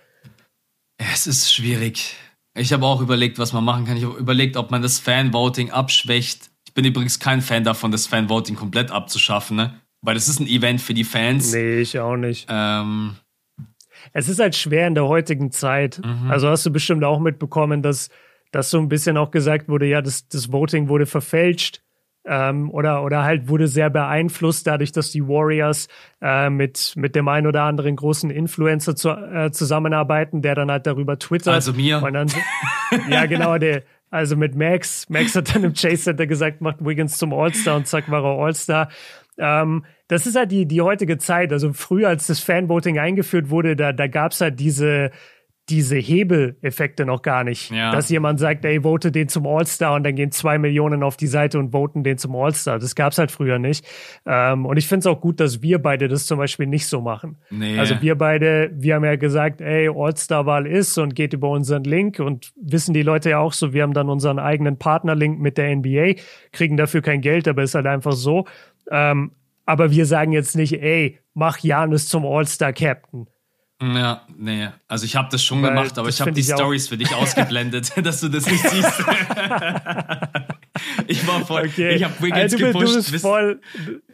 S1: Es ist schwierig. Ich habe auch überlegt, was man machen kann. Ich habe überlegt, ob man das Fan-Voting abschwächt. Ich bin übrigens kein Fan davon, das Fan-Voting komplett abzuschaffen, ne? Weil das ist ein Event für die Fans.
S2: Nee, ich auch nicht.
S1: Ähm,
S2: es ist halt schwer in der heutigen Zeit. Mhm. Also hast du bestimmt auch mitbekommen, dass, dass so ein bisschen auch gesagt wurde, ja, das, das Voting wurde verfälscht. Ähm, oder, oder halt wurde sehr beeinflusst dadurch, dass die Warriors äh, mit, mit dem einen oder anderen großen Influencer zu, äh, zusammenarbeiten, der dann halt darüber twittert.
S1: Also mir.
S2: Dann, ja, genau, der, also mit Max. Max hat dann im Chase Center gesagt, macht Wiggins zum All-Star und zack, war er All-Star. Ähm, das ist halt die, die heutige Zeit. Also früher, als das Fanvoting eingeführt wurde, da, da gab es halt diese, diese Hebeleffekte noch gar nicht. Ja. Dass jemand sagt, ey, vote den zum All-Star und dann gehen zwei Millionen auf die Seite und voten den zum All-Star. Das gab's halt früher nicht. Ähm, und ich finde es auch gut, dass wir beide das zum Beispiel nicht so machen. Nee. Also wir beide, wir haben ja gesagt, ey, All-Star-Wahl ist und geht über unseren Link und wissen die Leute ja auch so, wir haben dann unseren eigenen Partner-Link mit der NBA, kriegen dafür kein Geld, aber ist halt einfach so. Ähm, aber wir sagen jetzt nicht, ey, mach Janus zum All-Star-Captain.
S1: Ja, nee. Also ich habe das schon Weil gemacht, aber ich habe die Stories für dich ausgeblendet, dass du das nicht siehst. ich war voll. Okay. Ich habe Wiggins also, gepusht. Du bist bis,
S2: voll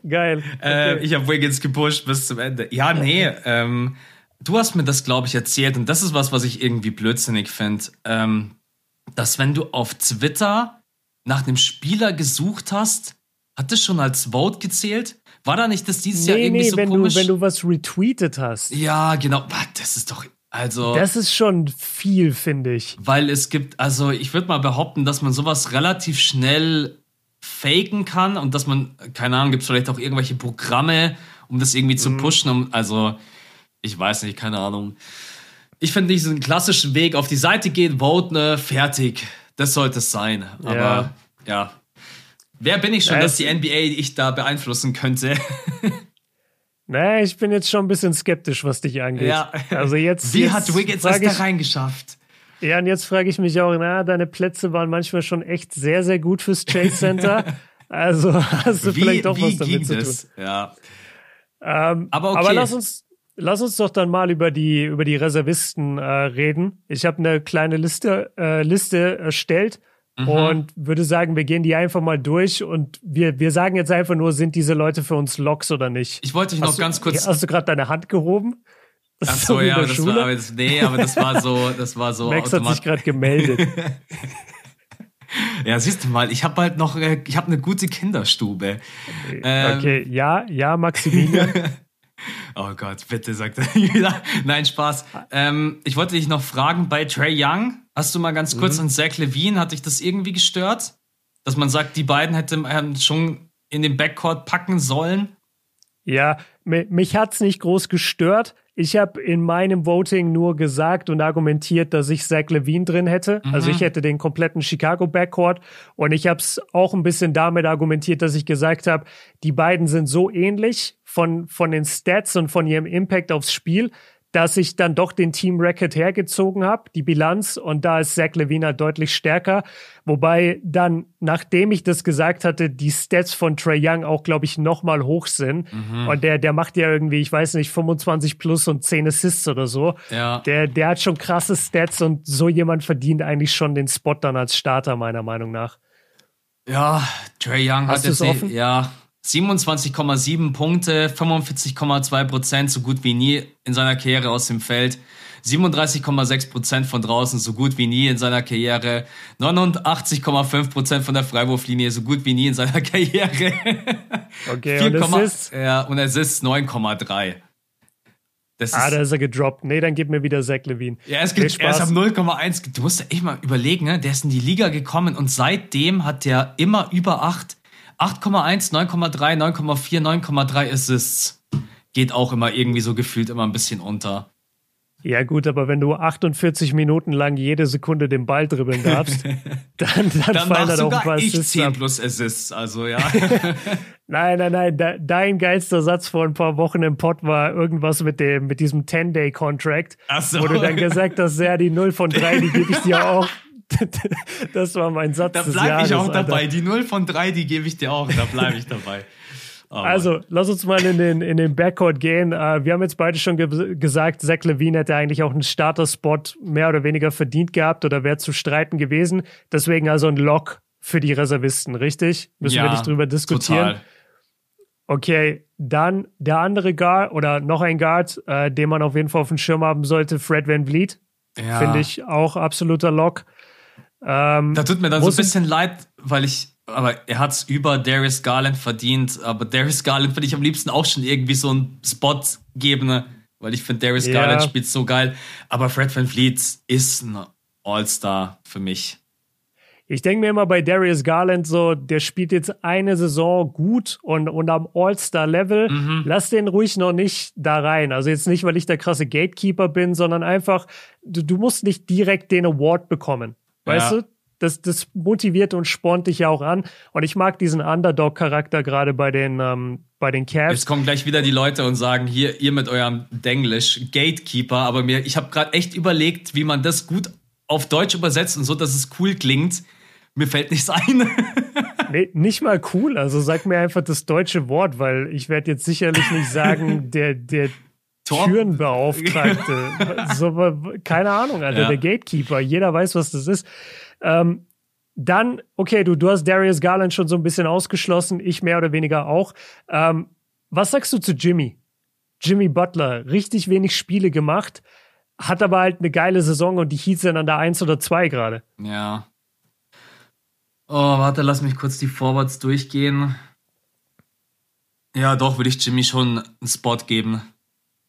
S2: geil.
S1: Äh, ich habe Wiggins gepusht bis zum Ende. Ja, nee. Ähm, du hast mir das, glaube ich, erzählt und das ist was, was ich irgendwie blödsinnig finde. Ähm, dass wenn du auf Twitter nach einem Spieler gesucht hast, hat das schon als Vote gezählt? War da nicht das dieses nee, Jahr irgendwie nee, so
S2: wenn
S1: komisch?
S2: Du, wenn du was retweetet hast.
S1: Ja, genau. Das ist doch also.
S2: Das ist schon viel, finde ich.
S1: Weil es gibt, also ich würde mal behaupten, dass man sowas relativ schnell faken kann und dass man, keine Ahnung, gibt es vielleicht auch irgendwelche Programme, um das irgendwie zu mhm. pushen. Um, also, ich weiß nicht, keine Ahnung. Ich finde diesen klassischen Weg auf die Seite gehen, voten, ne, fertig. Das sollte es sein. Aber ja. ja. Wer bin ich schon, dass die NBA ich da beeinflussen könnte?
S2: naja, ich bin jetzt schon ein bisschen skeptisch, was dich angeht. Ja. Also jetzt.
S1: Wie
S2: jetzt
S1: hat Wiggins das da reingeschafft?
S2: Ja, und jetzt frage ich mich auch, na, deine Plätze waren manchmal schon echt sehr, sehr gut fürs Chase Center. also hast du wie, vielleicht auch was damit zu tun.
S1: Ja.
S2: Ähm, aber, okay. aber lass uns, lass uns doch dann mal über die, über die Reservisten äh, reden. Ich habe eine kleine Liste, äh, Liste erstellt mhm. und würde sagen, wir gehen die einfach mal durch und wir, wir sagen jetzt einfach nur, sind diese Leute für uns Locks oder nicht?
S1: Ich wollte dich noch
S2: hast
S1: ganz
S2: du,
S1: kurz.
S2: Hast du gerade deine Hand gehoben?
S1: Ach so, ja, das war, aber das, nee, aber das war so, das war so.
S2: Max hat sich gerade gemeldet.
S1: ja, siehst du mal, ich habe halt noch, äh, ich habe eine gute Kinderstube.
S2: Ähm, okay, ja, ja, Maximilian.
S1: oh Gott, bitte sagt er wieder. Nein, Spaß. Ähm, ich wollte dich noch fragen, bei Trey Young, hast du mal ganz kurz mhm. an Zach Levine, hat dich das irgendwie gestört? Dass man sagt, die beiden hätten schon in den Backcourt packen sollen?
S2: Ja, mich hat's nicht groß gestört. Ich habe in meinem Voting nur gesagt und argumentiert, dass ich Zach Levine drin hätte. Mhm. Also ich hätte den kompletten Chicago Backcourt. Und ich habe es auch ein bisschen damit argumentiert, dass ich gesagt habe, die beiden sind so ähnlich von, von den Stats und von ihrem Impact aufs Spiel, dass ich dann doch den Team Record hergezogen habe, die Bilanz, und da ist Zach Levine halt deutlich stärker. Wobei dann, nachdem ich das gesagt hatte, die Stats von Trey Young auch, glaube ich, nochmal hoch sind. Mhm. Und der, der macht ja irgendwie, ich weiß nicht, 25 plus und 10 Assists oder so.
S1: Ja.
S2: Der, der hat schon krasse Stats und so jemand verdient eigentlich schon den Spot dann als Starter, meiner Meinung nach.
S1: Ja, Trey Young Hast hat jetzt, offen? ja, 27,7 Punkte, 45,2 Prozent, so gut wie nie in seiner Karriere aus dem Feld. 37,6 Prozent von draußen, so gut wie nie in seiner Karriere. 89,5 Prozent von der Freiwurflinie, so gut wie nie in seiner Karriere.
S2: Okay, 4, und
S1: es ist? Ja, und es ist 9,3.
S2: ah, da ist er gedroppt. Nee, dann gib mir wieder Zach Levine.
S1: Ja, es gibt, er ist auf 0,1. Du musst echt mal überlegen, ne? der ist in die Liga gekommen und seitdem hat der immer über 8 8,1, 9,3, 9,4, 9,3 Assists. Geht auch immer irgendwie so gefühlt immer ein bisschen unter.
S2: Ja, gut, aber wenn du 48 Minuten lang jede Sekunde den Ball dribbeln darfst, dann, dann, dann fallen da doch ein paar
S1: Assists. 10 plus Assists, also ja.
S2: nein, nein, nein. dein geilster Satz vor ein paar Wochen im Pod war irgendwas mit dem, mit diesem 10-Day-Contract.
S1: So.
S2: Wo du dann gesagt hast, ja, die 0 von 3, die gebe ich dir auch. das war mein Satz.
S1: Da bleibe ich auch dabei. Alter. Die 0 von 3, die gebe ich dir auch. Da bleibe ich dabei.
S2: Oh, also, lass uns mal in den, in den Backcourt gehen. Uh, wir haben jetzt beide schon ge gesagt, Zach Levine hätte eigentlich auch einen Starter-Spot mehr oder weniger verdient gehabt oder wäre zu streiten gewesen. Deswegen also ein Lock für die Reservisten, richtig? Müssen ja, wir nicht drüber diskutieren. Total. Okay, dann der andere Guard oder noch ein Guard, äh, den man auf jeden Fall auf dem Schirm haben sollte, Fred Van Vliet. Ja. Finde ich auch absoluter Lock.
S1: Ähm, da tut mir dann so ein bisschen leid, weil ich, aber er hat es über Darius Garland verdient. Aber Darius Garland würde ich am liebsten auch schon irgendwie so einen Spot geben, ne? weil ich finde, Darius ja. Garland spielt so geil. Aber Fred Van Fleet ist ein All-Star für mich.
S2: Ich denke mir immer bei Darius Garland so, der spielt jetzt eine Saison gut und, und am All-Star-Level. Mhm. Lass den ruhig noch nicht da rein. Also jetzt nicht, weil ich der krasse Gatekeeper bin, sondern einfach, du, du musst nicht direkt den Award bekommen. Weißt ja. du? Das, das motiviert und spornt dich ja auch an. Und ich mag diesen Underdog-Charakter gerade bei den, ähm, bei den Cavs.
S1: Jetzt kommen gleich wieder die Leute und sagen, hier, ihr mit eurem Denglisch, Gatekeeper. Aber mir, ich habe gerade echt überlegt, wie man das gut auf Deutsch übersetzt und so, dass es cool klingt. Mir fällt nichts ein.
S2: nee, nicht mal cool. Also sag mir einfach das deutsche Wort, weil ich werde jetzt sicherlich nicht sagen, der, der Türenbeauftragte. so, keine Ahnung, Alter, ja. der Gatekeeper. Jeder weiß, was das ist. Ähm, dann, okay, du, du hast Darius Garland schon so ein bisschen ausgeschlossen, ich mehr oder weniger auch. Ähm, was sagst du zu Jimmy? Jimmy Butler, richtig wenig Spiele gemacht, hat aber halt eine geile Saison und die Heats sind an der 1 oder 2 gerade.
S1: Ja. Oh, warte, lass mich kurz die Forwards durchgehen. Ja, doch, würde ich Jimmy schon einen Spot geben.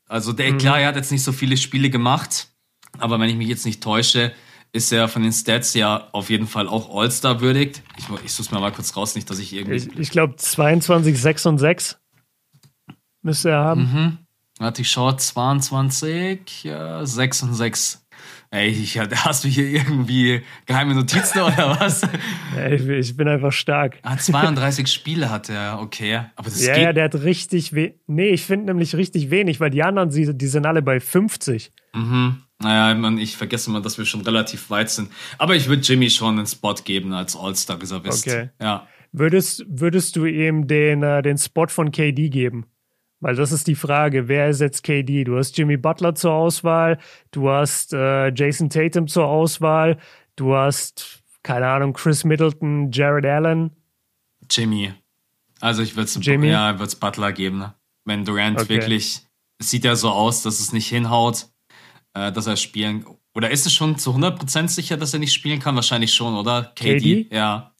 S1: Also der, mhm. klar, er hat jetzt nicht so viele Spiele gemacht, aber wenn ich mich jetzt nicht täusche, ist er von den Stats ja auf jeden Fall auch All-Star würdigt. Ich, ich suche mir mal kurz raus, nicht, dass ich irgendwie.
S2: Ich, ich glaube 22, 6 und 6 müsste er haben.
S1: Mhm. Warte, ich schaue 22, ja, 6 und 6. Ey, ich, hast du hier irgendwie geheime Notizen oder was?
S2: ich, ich, bin einfach stark.
S1: Ah, 32 Spiele hat er, okay. Aber das
S2: ja,
S1: geht.
S2: ja, der hat richtig wenig. Nee, ich finde nämlich richtig wenig, weil die anderen, die, sind alle bei 50.
S1: Mhm. Naja, man, ich vergesse mal, dass wir schon relativ weit sind. Aber ich würde Jimmy schon einen Spot geben als All-Star-Reservist. Okay. Ja.
S2: Würdest, würdest du ihm den, äh, den Spot von KD geben? Weil das ist die Frage, wer ersetzt KD? Du hast Jimmy Butler zur Auswahl, du hast äh, Jason Tatum zur Auswahl, du hast, keine Ahnung, Chris Middleton, Jared Allen.
S1: Jimmy. Also ich würde es ja, Butler geben. Ne? Wenn Durant okay. wirklich, es sieht ja so aus, dass es nicht hinhaut, äh, dass er spielen. Oder ist es schon zu 100% sicher, dass er nicht spielen kann? Wahrscheinlich schon, oder?
S2: KD?
S1: KD? Ja.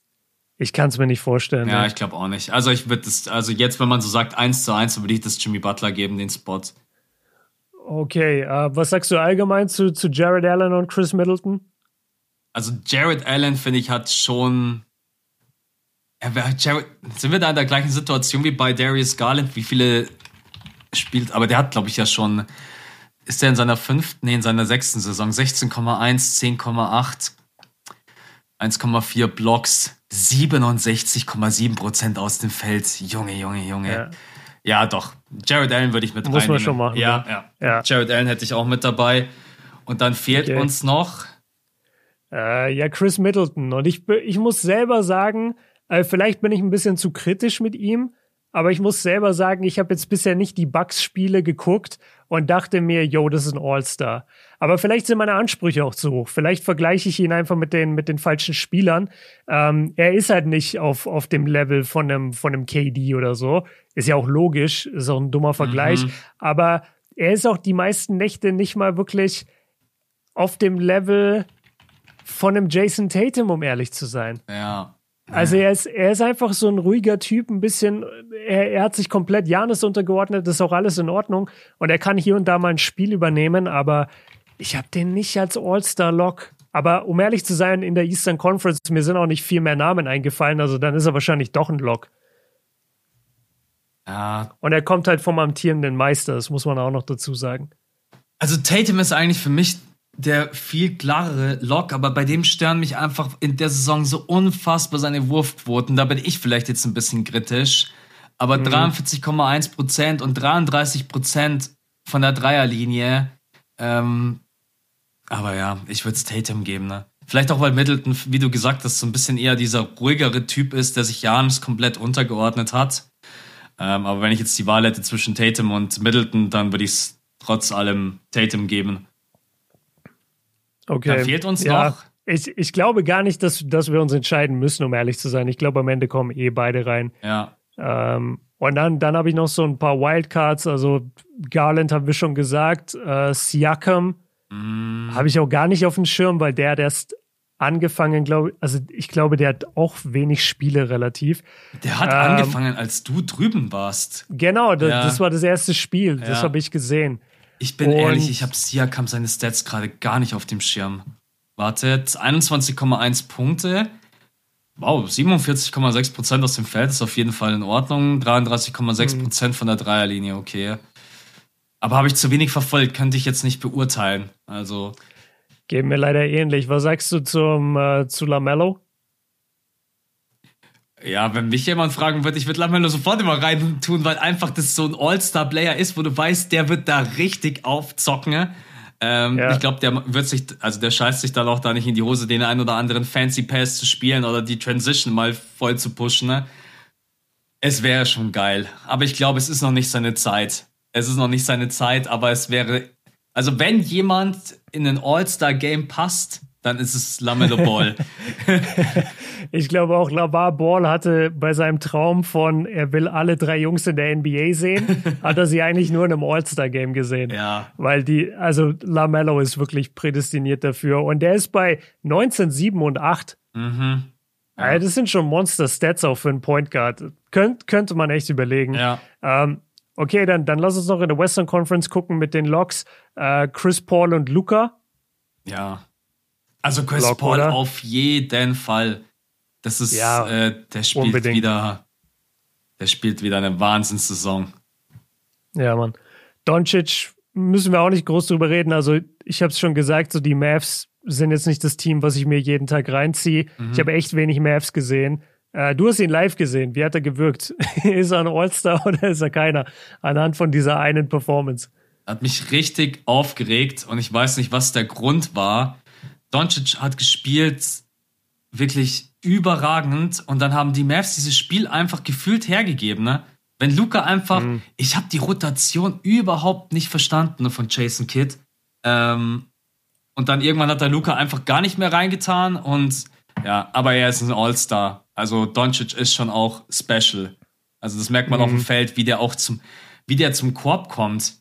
S2: Ich kann es mir nicht vorstellen.
S1: Ja, ne? ich glaube auch nicht. Also ich würde das, also jetzt, wenn man so sagt, eins zu eins, würde ich das Jimmy Butler geben, den Spot.
S2: Okay, uh, was sagst du allgemein zu, zu Jared Allen und Chris Middleton?
S1: Also Jared Allen, finde ich, hat schon. Jared, sind wir da in der gleichen Situation wie bei Darius Garland, wie viele spielt, aber der hat, glaube ich, ja schon. Ist der in seiner fünften, nee, in seiner sechsten Saison 16,1, 10,8, 1,4 Blocks, 67,7 Prozent aus dem Feld. Junge, Junge, Junge. Ja. ja doch. Jared Allen würde ich mit
S2: Muss reinnehmen. man schon machen.
S1: Ja, ja, ja, Jared Allen hätte ich auch mit dabei. Und dann fehlt okay. uns noch.
S2: Äh, ja, Chris Middleton. Und ich, ich muss selber sagen, äh, vielleicht bin ich ein bisschen zu kritisch mit ihm, aber ich muss selber sagen, ich habe jetzt bisher nicht die Bucks-Spiele geguckt und dachte mir, yo, das ist ein All-Star. Aber vielleicht sind meine Ansprüche auch zu hoch. Vielleicht vergleiche ich ihn einfach mit den, mit den falschen Spielern. Ähm, er ist halt nicht auf, auf dem Level von einem, von einem KD oder so. Ist ja auch logisch, ist auch ein dummer Vergleich. Mhm. Aber er ist auch die meisten Nächte nicht mal wirklich auf dem Level von einem Jason Tatum, um ehrlich zu sein.
S1: Ja.
S2: Also er ist, er ist einfach so ein ruhiger Typ, ein bisschen, er, er hat sich komplett Janis untergeordnet, das ist auch alles in Ordnung. Und er kann hier und da mal ein Spiel übernehmen, aber ich habe den nicht als All-Star-Lock. Aber um ehrlich zu sein, in der Eastern Conference, mir sind auch nicht viel mehr Namen eingefallen, also dann ist er wahrscheinlich doch ein Lock.
S1: Ja.
S2: Und er kommt halt vom amtierenden Meister, das muss man auch noch dazu sagen.
S1: Also Tatum ist eigentlich für mich der viel klarere Lock, aber bei dem stören mich einfach in der Saison so unfassbar seine Wurfquoten. Da bin ich vielleicht jetzt ein bisschen kritisch. Aber mhm. 43,1% und 33% von der Dreierlinie. Ähm, aber ja, ich würde es Tatum geben, ne? Vielleicht auch, weil Middleton, wie du gesagt hast, so ein bisschen eher dieser ruhigere Typ ist, der sich Janis komplett untergeordnet hat. Ähm, aber wenn ich jetzt die Wahl hätte zwischen Tatum und Middleton, dann würde ich es trotz allem Tatum geben.
S2: Okay.
S1: Da fehlt uns ja, noch.
S2: Ich, ich glaube gar nicht, dass, dass wir uns entscheiden müssen, um ehrlich zu sein. Ich glaube, am Ende kommen eh beide rein.
S1: Ja.
S2: Ähm, und dann, dann habe ich noch so ein paar Wildcards. Also Garland haben wir schon gesagt. Äh, Siakam mm. habe ich auch gar nicht auf dem Schirm, weil der hat erst angefangen, glaube ich. Also ich glaube, der hat auch wenig Spiele relativ.
S1: Der hat ähm, angefangen, als du drüben warst.
S2: Genau, das, ja. das war das erste Spiel. Das ja. habe ich gesehen.
S1: Ich bin und ehrlich, ich habe Siakam seine Stats gerade gar nicht auf dem Schirm. Wartet, 21,1 Punkte. Wow, 47,6% aus dem Feld ist auf jeden Fall in Ordnung. 33,6% mhm. von der Dreierlinie, okay. Aber habe ich zu wenig verfolgt, könnte ich jetzt nicht beurteilen. Also.
S2: Geht mir leider ähnlich. Was sagst du zum, äh, zu Lamello?
S1: Ja, wenn mich jemand fragen würde, ich würde Lamelo sofort immer rein tun, weil einfach das so ein All-Star-Player ist, wo du weißt, der wird da richtig aufzocken. Ähm, ja. Ich glaube, der wird sich, also der scheißt sich dann auch da nicht in die Hose, den einen oder anderen Fancy Pass zu spielen oder die Transition mal voll zu pushen. Ne? Es wäre schon geil. Aber ich glaube, es ist noch nicht seine Zeit. Es ist noch nicht seine Zeit, aber es wäre, also wenn jemand in ein All-Star-Game passt, dann ist es Lamelo Ball.
S2: ich glaube auch, Lavar Ball hatte bei seinem Traum von, er will alle drei Jungs in der NBA sehen, hat er sie eigentlich nur in einem All-Star-Game gesehen.
S1: Ja.
S2: Weil die, also Lamello ist wirklich prädestiniert dafür. Und der ist bei 19, 7 und 8.
S1: Mhm.
S2: Ja. Das sind schon Monster-Stats auch für einen Point Guard. Könnt, könnte man echt überlegen.
S1: Ja.
S2: Ähm, okay, dann, dann lass uns noch in der Western Conference gucken mit den Locks. Äh, Chris Paul und Luca.
S1: Ja. Also Chris Block, Paul oder? auf jeden Fall. Das ist, ja, äh, der spielt unbedingt. wieder, der spielt wieder eine Wahnsinnssaison.
S2: Ja, Mann. Doncic müssen wir auch nicht groß drüber reden. Also ich habe es schon gesagt, so die Mavs sind jetzt nicht das Team, was ich mir jeden Tag reinziehe. Mhm. Ich habe echt wenig Mavs gesehen. Äh, du hast ihn live gesehen. Wie hat er gewirkt? ist er ein All-Star oder ist er keiner? Anhand von dieser einen Performance.
S1: Hat mich richtig aufgeregt und ich weiß nicht, was der Grund war. Doncic hat gespielt wirklich überragend und dann haben die Mavs dieses Spiel einfach gefühlt hergegeben. Ne? Wenn Luca einfach, mhm. ich habe die Rotation überhaupt nicht verstanden von Jason Kidd. Ähm, und dann irgendwann hat der Luca einfach gar nicht mehr reingetan und ja, aber er ist ein All-Star. Also Doncic ist schon auch special. Also das merkt man mhm. auf dem mhm. Feld, wie der auch zum, wie der zum Korb kommt.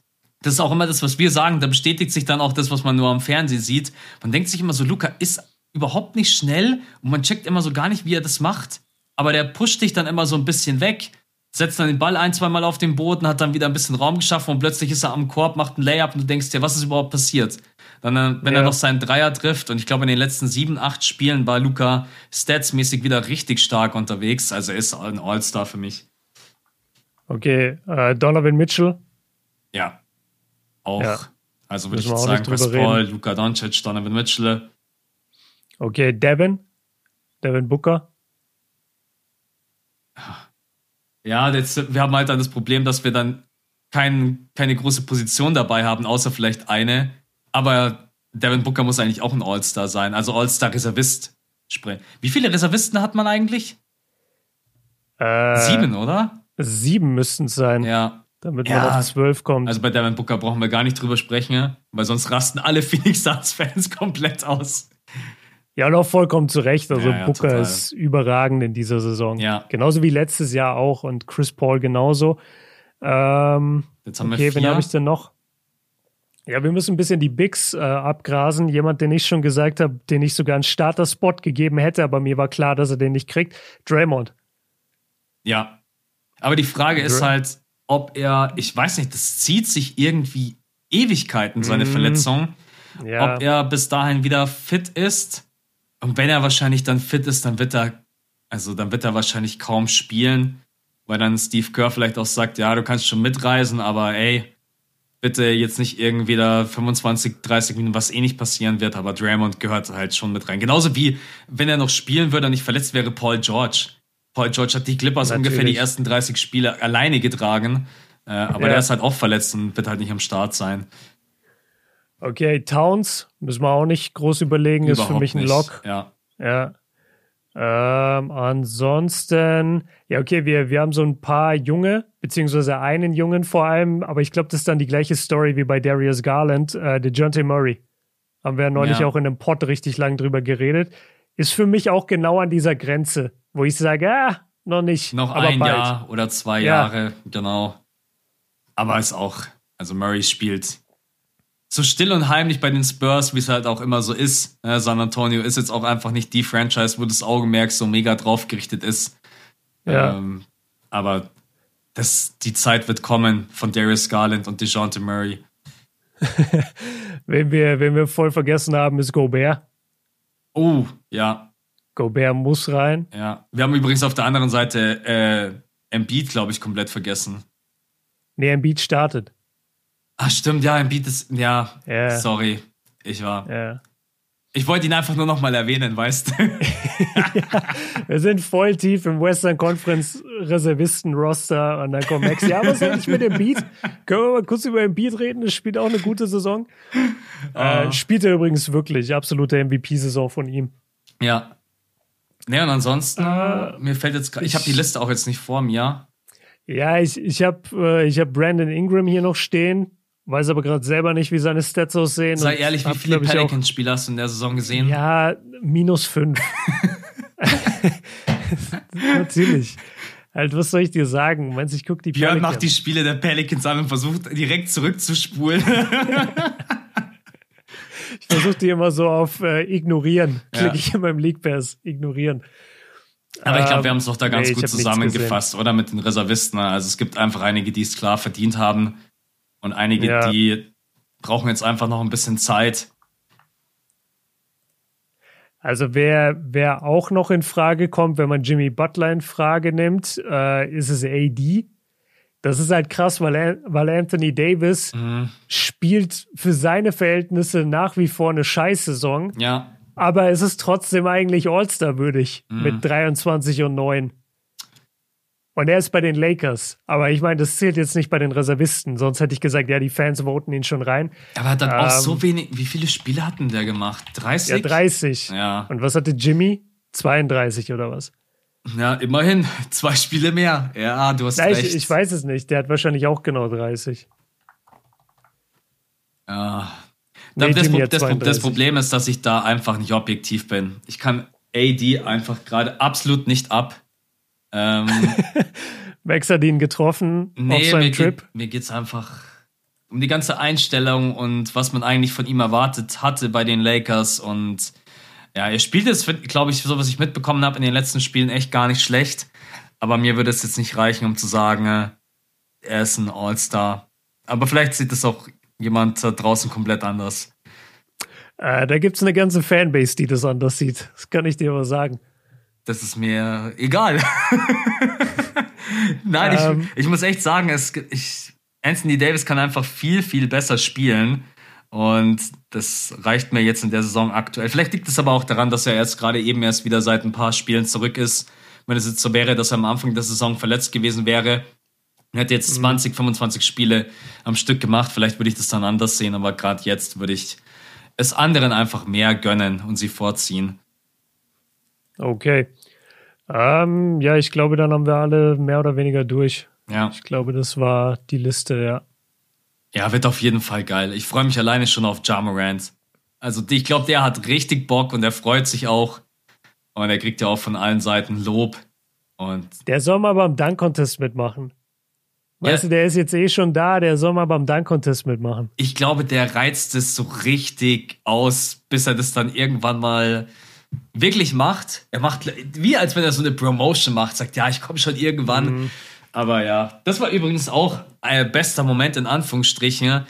S1: Das ist auch immer das, was wir sagen. Da bestätigt sich dann auch das, was man nur am Fernsehen sieht. Man denkt sich immer so, Luca ist überhaupt nicht schnell und man checkt immer so gar nicht, wie er das macht. Aber der pusht dich dann immer so ein bisschen weg setzt dann den Ball ein, zwei Mal auf den Boden, hat dann wieder ein bisschen Raum geschaffen und plötzlich ist er am Korb, macht einen Layup und du denkst dir, was ist überhaupt passiert? Dann, äh, wenn ja. er noch seinen Dreier trifft und ich glaube, in den letzten sieben, acht Spielen war Luca statsmäßig wieder richtig stark unterwegs. Also er ist ein All-Star für mich.
S2: Okay, äh, Donovan Mitchell?
S1: Ja, auch. Ja. Also würde ich jetzt sagen, Chris Paul, Luca Doncic, Donovan Mitchell.
S2: Okay, Devin? Devin Booker?
S1: Ja, jetzt, wir haben halt dann das Problem, dass wir dann kein, keine große Position dabei haben, außer vielleicht eine. Aber Devin Booker muss eigentlich auch ein All-Star sein, also All-Star-Reservist. Wie viele Reservisten hat man eigentlich?
S2: Äh,
S1: sieben, oder?
S2: Sieben müssten es sein.
S1: Ja.
S2: Damit ja. man auf zwölf kommt.
S1: Also bei Devin Booker brauchen wir gar nicht drüber sprechen, weil sonst rasten alle Phoenix Suns-Fans komplett aus.
S2: Ja, und auch vollkommen zu Recht. Also ja, ja, Booker total. ist überragend in dieser Saison.
S1: Ja.
S2: Genauso wie letztes Jahr auch und Chris Paul genauso. Ähm,
S1: Jetzt haben
S2: okay,
S1: wir
S2: wen habe ich denn noch? Ja, wir müssen ein bisschen die Bigs äh, abgrasen. Jemand, den ich schon gesagt habe, den ich sogar einen Starter-Spot gegeben hätte, aber mir war klar, dass er den nicht kriegt. Draymond.
S1: Ja. Aber die Frage Dr ist halt, ob er, ich weiß nicht, das zieht sich irgendwie Ewigkeiten, seine mm. Verletzung. Ja. Ob er bis dahin wieder fit ist und wenn er wahrscheinlich dann fit ist, dann wird er, also dann wird er wahrscheinlich kaum spielen, weil dann Steve Kerr vielleicht auch sagt, ja, du kannst schon mitreisen, aber ey, bitte jetzt nicht irgendwie da 25, 30 Minuten, was eh nicht passieren wird, aber Draymond gehört halt schon mit rein. Genauso wie, wenn er noch spielen würde und nicht verletzt wäre, Paul George. Paul George hat die Clippers Natürlich. ungefähr die ersten 30 Spiele alleine getragen, äh, aber ja. der ist halt auch verletzt und wird halt nicht am Start sein.
S2: Okay, Towns, müssen wir auch nicht groß überlegen, Überhaupt ist für mich ein Lock.
S1: Ja.
S2: Ja. Ähm, ansonsten, ja, okay, wir, wir haben so ein paar Junge, beziehungsweise einen Jungen vor allem, aber ich glaube, das ist dann die gleiche Story wie bei Darius Garland, äh, DeJounte Murray. Haben wir ja neulich ja. auch in einem Pod richtig lang drüber geredet. Ist für mich auch genau an dieser Grenze, wo ich sage, ah, noch nicht.
S1: Noch ein bald. Jahr oder zwei ja. Jahre, genau. Aber ist auch, also Murray spielt so still und heimlich bei den Spurs, wie es halt auch immer so ist. Äh, San Antonio ist jetzt auch einfach nicht die Franchise, wo das Augenmerk so mega drauf gerichtet ist. Ja. Ähm, aber das, die Zeit wird kommen von Darius Garland und DeJounte Murray.
S2: wenn, wir, wenn wir voll vergessen haben, ist Gobert.
S1: Oh, ja.
S2: Gobert muss rein.
S1: Ja. Wir haben übrigens auf der anderen Seite äh, Embiid, glaube ich, komplett vergessen.
S2: Nee, Embiid startet.
S1: Ach stimmt, ja, ein Beat ist, ja, yeah. sorry, ich war.
S2: Yeah.
S1: Ich wollte ihn einfach nur noch mal erwähnen, weißt du?
S2: ja, wir sind voll tief im Western Conference Reservisten-Roster und dann kommt Max. Ja, was ist eigentlich mit dem Beat? Können wir mal kurz über den Beat reden? Das spielt auch eine gute Saison. Uh. Äh, spielt er übrigens wirklich. Absolute MVP-Saison von ihm.
S1: Ja. Ne, und ansonsten, uh, mir fällt jetzt gerade, ich habe die Liste auch jetzt nicht vor mir.
S2: Ja, ich, ich habe äh, ich hab Brandon Ingram hier noch stehen. Weiß aber gerade selber nicht, wie seine Stats aussehen.
S1: Sei ehrlich, wie viele Pelicans-Spieler hast du in der Saison gesehen?
S2: Ja, minus fünf. Natürlich. Halt, was soll ich dir sagen? Meinst ich guck die
S1: Björn Pelicans. macht die Spiele der Pelicans an und versucht direkt zurückzuspulen.
S2: ich versuche die immer so auf äh, ignorieren. Klicke ja. ich in meinem League Pass. Ignorieren.
S1: Aber ich glaube, wir haben es doch da ganz nee, gut zusammengefasst, oder? Mit den Reservisten. Also es gibt einfach einige, die es klar verdient haben. Und einige, ja. die brauchen jetzt einfach noch ein bisschen Zeit.
S2: Also wer, wer auch noch in Frage kommt, wenn man Jimmy Butler in Frage nimmt, äh, ist es AD. Das ist halt krass, weil, weil Anthony Davis mhm. spielt für seine Verhältnisse nach wie vor eine Scheißsaison.
S1: Ja.
S2: Aber es ist trotzdem eigentlich All-Star würdig mhm. mit 23 und 9. Und er ist bei den Lakers. Aber ich meine, das zählt jetzt nicht bei den Reservisten. Sonst hätte ich gesagt, ja, die Fans voten ihn schon rein.
S1: Aber hat dann ähm, auch so wenig. Wie viele Spiele hatten der gemacht? 30?
S2: Ja, 30.
S1: Ja.
S2: Und was hatte Jimmy? 32 oder was?
S1: Ja, immerhin. Zwei Spiele mehr. Ja, du hast ja, recht.
S2: Ich, ich weiß es nicht. Der hat wahrscheinlich auch genau 30.
S1: Ja. Nee, das, das, das, Problem ist, dass ich da einfach nicht objektiv bin. Ich kann AD einfach gerade absolut nicht ab. Ähm,
S2: ihn getroffen
S1: nee, auf seinem mir Trip. Geht, mir geht's einfach um die ganze Einstellung und was man eigentlich von ihm erwartet hatte bei den Lakers und ja, er spielt es, glaube ich, so was ich mitbekommen habe in den letzten Spielen echt gar nicht schlecht. Aber mir würde es jetzt nicht reichen, um zu sagen, äh, er ist ein All-Star. Aber vielleicht sieht es auch jemand da draußen komplett anders.
S2: Äh, da gibt es eine ganze Fanbase, die das anders sieht. Das kann ich dir aber sagen
S1: das ist mir egal. Nein, ähm, ich, ich muss echt sagen, es, ich, Anthony Davis kann einfach viel, viel besser spielen. Und das reicht mir jetzt in der Saison aktuell. Vielleicht liegt es aber auch daran, dass er jetzt gerade eben erst wieder seit ein paar Spielen zurück ist. Wenn es jetzt so wäre, dass er am Anfang der Saison verletzt gewesen wäre, hätte jetzt 20, mhm. 25 Spiele am Stück gemacht. Vielleicht würde ich das dann anders sehen, aber gerade jetzt würde ich es anderen einfach mehr gönnen und sie vorziehen.
S2: Okay. Ähm, ja, ich glaube, dann haben wir alle mehr oder weniger durch.
S1: Ja.
S2: Ich glaube, das war die Liste, ja.
S1: Ja, wird auf jeden Fall geil. Ich freue mich alleine schon auf Jamarant. Also ich glaube, der hat richtig Bock und er freut sich auch. Und er kriegt ja auch von allen Seiten Lob. Und
S2: der soll mal beim Dunk-Contest mitmachen. Weißt ja. du, der ist jetzt eh schon da, der soll mal beim Dunk-Contest mitmachen.
S1: Ich glaube, der reizt es so richtig aus, bis er das dann irgendwann mal wirklich macht. Er macht wie als wenn er so eine Promotion macht, sagt, ja, ich komme schon irgendwann. Mhm. Aber ja, das war übrigens auch ein bester Moment in Anführungsstrichen,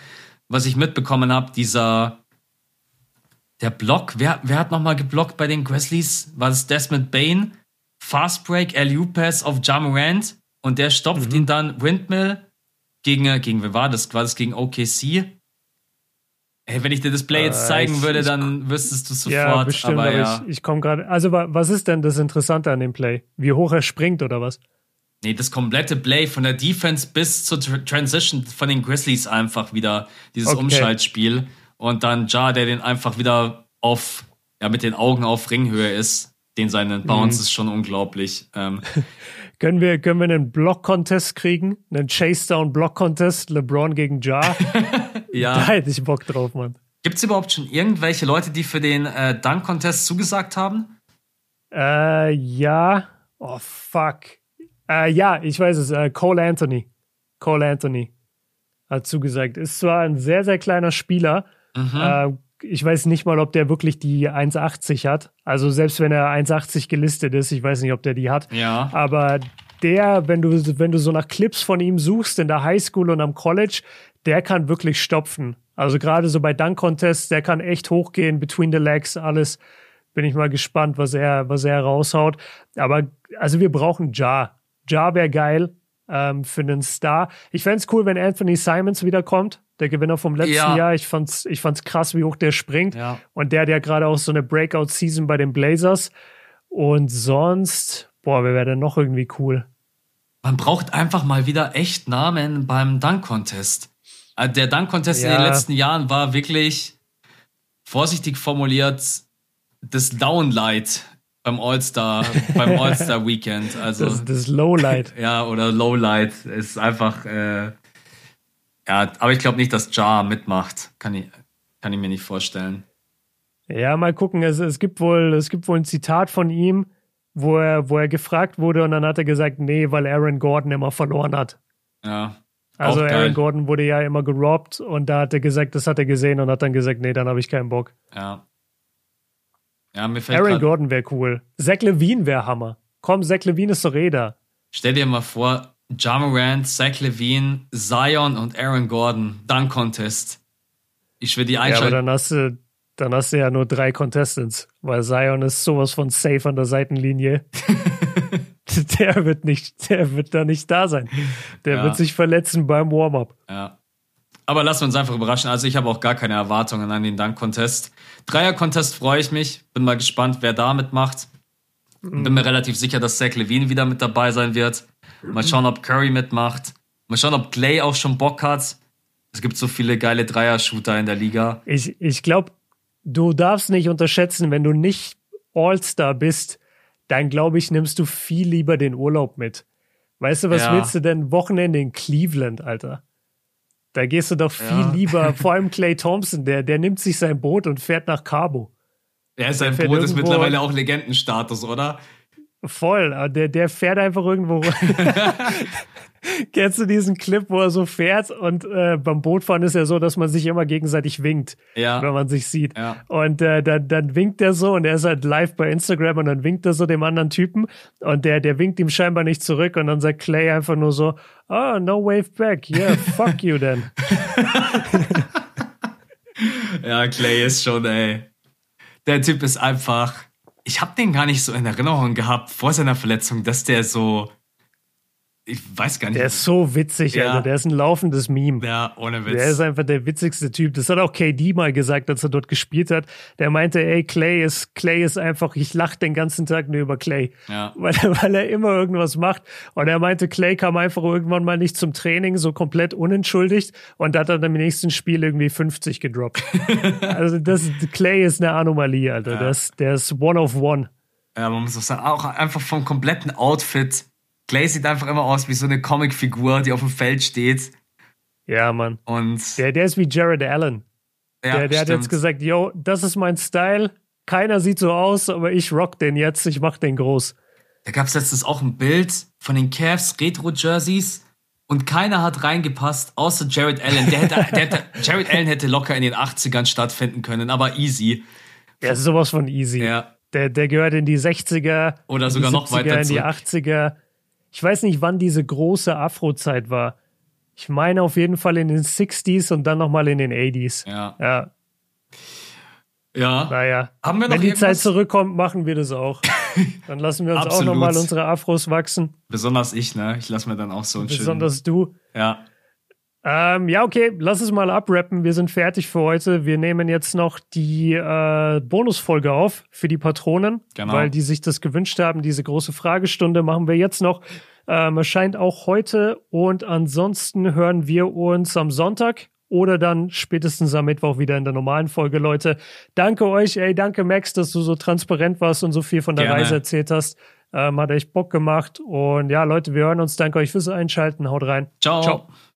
S1: was ich mitbekommen habe, dieser der Block, wer, wer hat nochmal geblockt bei den Grizzlies? War das Desmond Bain? Fast Break, LU Pass auf Jamorant und der stopft mhm. ihn dann Windmill gegen, gegen, wer war das? War das gegen OKC? Hey, wenn ich dir das Play jetzt äh, zeigen äh, ich, würde, dann wüsstest du sofort. Ja, bestimmt, aber, ja.
S2: ich, ich komme gerade. Also, was ist denn das Interessante an dem Play? Wie hoch er springt oder was?
S1: Nee, das komplette Play von der Defense bis zur Transition von den Grizzlies einfach wieder, dieses okay. Umschaltspiel. Und dann Ja, der den einfach wieder auf, ja, mit den Augen auf Ringhöhe ist. Den seinen Bounce mhm. ist schon unglaublich. Ähm,
S2: können, wir, können wir einen Block-Contest kriegen? Einen Chase-Down-Block-Contest? LeBron gegen Ja?
S1: Ja.
S2: Da hätte ich Bock drauf, Mann.
S1: Gibt es überhaupt schon irgendwelche Leute, die für den äh, Dunk-Contest zugesagt haben?
S2: Äh, ja. Oh, fuck. Äh, ja, ich weiß es. Äh, Cole Anthony. Cole Anthony hat zugesagt. Ist zwar ein sehr, sehr kleiner Spieler. Mhm. Ich weiß nicht mal, ob der wirklich die 1,80 hat. Also selbst wenn er 1,80 gelistet ist, ich weiß nicht, ob der die hat.
S1: Ja.
S2: Aber der, wenn du, wenn du so nach Clips von ihm suchst in der Highschool und am College, der kann wirklich stopfen. Also gerade so bei Dunk Contests, der kann echt hochgehen, between the legs, alles. Bin ich mal gespannt, was er, was er raushaut. Aber also wir brauchen Ja. Ja wäre geil ähm, für einen Star. Ich fände es cool, wenn Anthony Simons wiederkommt, der Gewinner vom letzten ja. Jahr. Ich fand's, ich fand's krass, wie hoch der springt.
S1: Ja.
S2: Und der hat ja gerade auch so eine Breakout-Season bei den Blazers. Und sonst, boah, wer wäre denn noch irgendwie cool?
S1: Man braucht einfach mal wieder echt Namen beim Dunk-Contest. Äh, der Dunk-Contest ja. in den letzten Jahren war wirklich, vorsichtig formuliert, das Downlight beim All-Star, beim All-Star-Weekend. Also,
S2: das, das Lowlight.
S1: ja, oder Lowlight ist einfach, äh, ja, aber ich glaube nicht, dass Jar mitmacht. Kann ich, kann ich mir nicht vorstellen.
S2: Ja, mal gucken. Es, es, gibt wohl, es gibt wohl ein Zitat von ihm, wo er, wo er gefragt wurde und dann hat er gesagt, nee, weil Aaron Gordon immer verloren hat.
S1: Ja.
S2: Also Aaron. Gordon wurde ja immer gerobbt und da hat er gesagt, das hat er gesehen und hat dann gesagt, nee, dann habe ich keinen Bock.
S1: Ja. Ja, mir fällt
S2: Aaron Gordon wäre cool. Zach Levine wäre Hammer. Komm, Zach Levine ist doch Räder. Eh
S1: Stell dir mal vor, Jamarant, Zach Levine, Zion und Aaron Gordon, Dunk Contest. Ich will die einschalten.
S2: Ja, aber dann hast du, Dann hast du ja nur drei Contestants, weil Zion ist sowas von safe an der Seitenlinie. der wird nicht, der wird da nicht da sein. Der ja. wird sich verletzen beim Warm-up.
S1: Ja. Aber lassen wir uns einfach überraschen. Also ich habe auch gar keine Erwartungen an den Dank-Contest. Dreier-Contest freue ich mich. Bin mal gespannt, wer da mitmacht. Mhm. Bin mir relativ sicher, dass Zach Levine wieder mit dabei sein wird. Mal schauen, ob Curry mitmacht. Mal schauen, ob Clay auch schon Bock hat. Es gibt so viele geile Dreier-Shooter in der Liga.
S2: Ich, ich glaube, du darfst nicht unterschätzen, wenn du nicht All-Star bist, dann glaube ich, nimmst du viel lieber den Urlaub mit. Weißt du, was ja. willst du denn Wochenende in Cleveland, Alter? Da gehst du doch viel ja. lieber, vor allem Clay Thompson, der, der nimmt sich sein Boot und fährt nach Cabo.
S1: Ja, sein Boot ist mittlerweile auch Legendenstatus, oder?
S2: Voll, der, der fährt einfach irgendwo. Kennst du diesen Clip, wo er so fährt und äh, beim Bootfahren ist ja so, dass man sich immer gegenseitig winkt, ja. wenn man sich sieht. Ja. Und äh, dann, dann winkt er so und er ist halt live bei Instagram und dann winkt er so dem anderen Typen und der, der winkt ihm scheinbar nicht zurück und dann sagt Clay einfach nur so, oh, no wave back, yeah, fuck you then.
S1: ja, Clay ist schon, ey. Der Typ ist einfach ich habe den gar nicht so in Erinnerung gehabt vor seiner Verletzung, dass der so ich weiß gar nicht.
S2: Der ist so witzig, ja. Alter. Der ist ein laufendes Meme.
S1: Ja, ohne Witz.
S2: Der ist einfach der witzigste Typ. Das hat auch KD mal gesagt, als er dort gespielt hat. Der meinte, ey, Clay ist, Clay ist einfach, ich lache den ganzen Tag nur über Clay. Ja. Weil, weil er immer irgendwas macht. Und er meinte, Clay kam einfach irgendwann mal nicht zum Training, so komplett unentschuldigt. Und hat dann im nächsten Spiel irgendwie 50 gedroppt. also das, Clay ist eine Anomalie, Alter. Ja. Das, der ist one of one.
S1: Ja, man muss auch sagen, auch einfach vom kompletten Outfit Clay sieht einfach immer aus wie so eine Comicfigur, die auf dem Feld steht.
S2: Ja, Mann.
S1: Und
S2: der, der ist wie Jared Allen. Ja, der, der hat jetzt gesagt, yo, das ist mein Style. Keiner sieht so aus, aber ich rock den jetzt, ich mach den groß.
S1: Da gab es letztens auch ein Bild von den Cavs Retro-Jerseys und keiner hat reingepasst, außer Jared Allen. Der hätte, der hätte, Jared Allen hätte locker in den 80ern stattfinden können, aber easy.
S2: Ja, ist sowas von easy. Ja. Der, der gehört in die 60er.
S1: Oder sogar noch weiter
S2: zurück. in die 80er. Ich weiß nicht, wann diese große Afro-Zeit war. Ich meine auf jeden Fall in den 60s und dann nochmal in den 80s.
S1: Ja.
S2: Ja.
S1: Ja.
S2: Naja. Haben wir noch Wenn die Zeit zurückkommt, machen wir das auch. Dann lassen wir uns auch nochmal unsere Afros wachsen.
S1: Besonders ich, ne? Ich lasse mir dann auch so ein
S2: Besonders schönen... du.
S1: Ja.
S2: Ähm, ja, okay, lass es mal abrappen. Wir sind fertig für heute. Wir nehmen jetzt noch die äh, Bonusfolge auf für die Patronen, genau. weil die sich das gewünscht haben. Diese große Fragestunde machen wir jetzt noch. Ähm, erscheint auch heute und ansonsten hören wir uns am Sonntag oder dann spätestens am Mittwoch wieder in der normalen Folge, Leute. Danke euch, ey, danke Max, dass du so transparent warst und so viel von der Gerne. Reise erzählt hast. Ähm, hat echt Bock gemacht. Und ja, Leute, wir hören uns. Danke euch fürs Einschalten. Haut rein.
S1: Ciao. Ciao.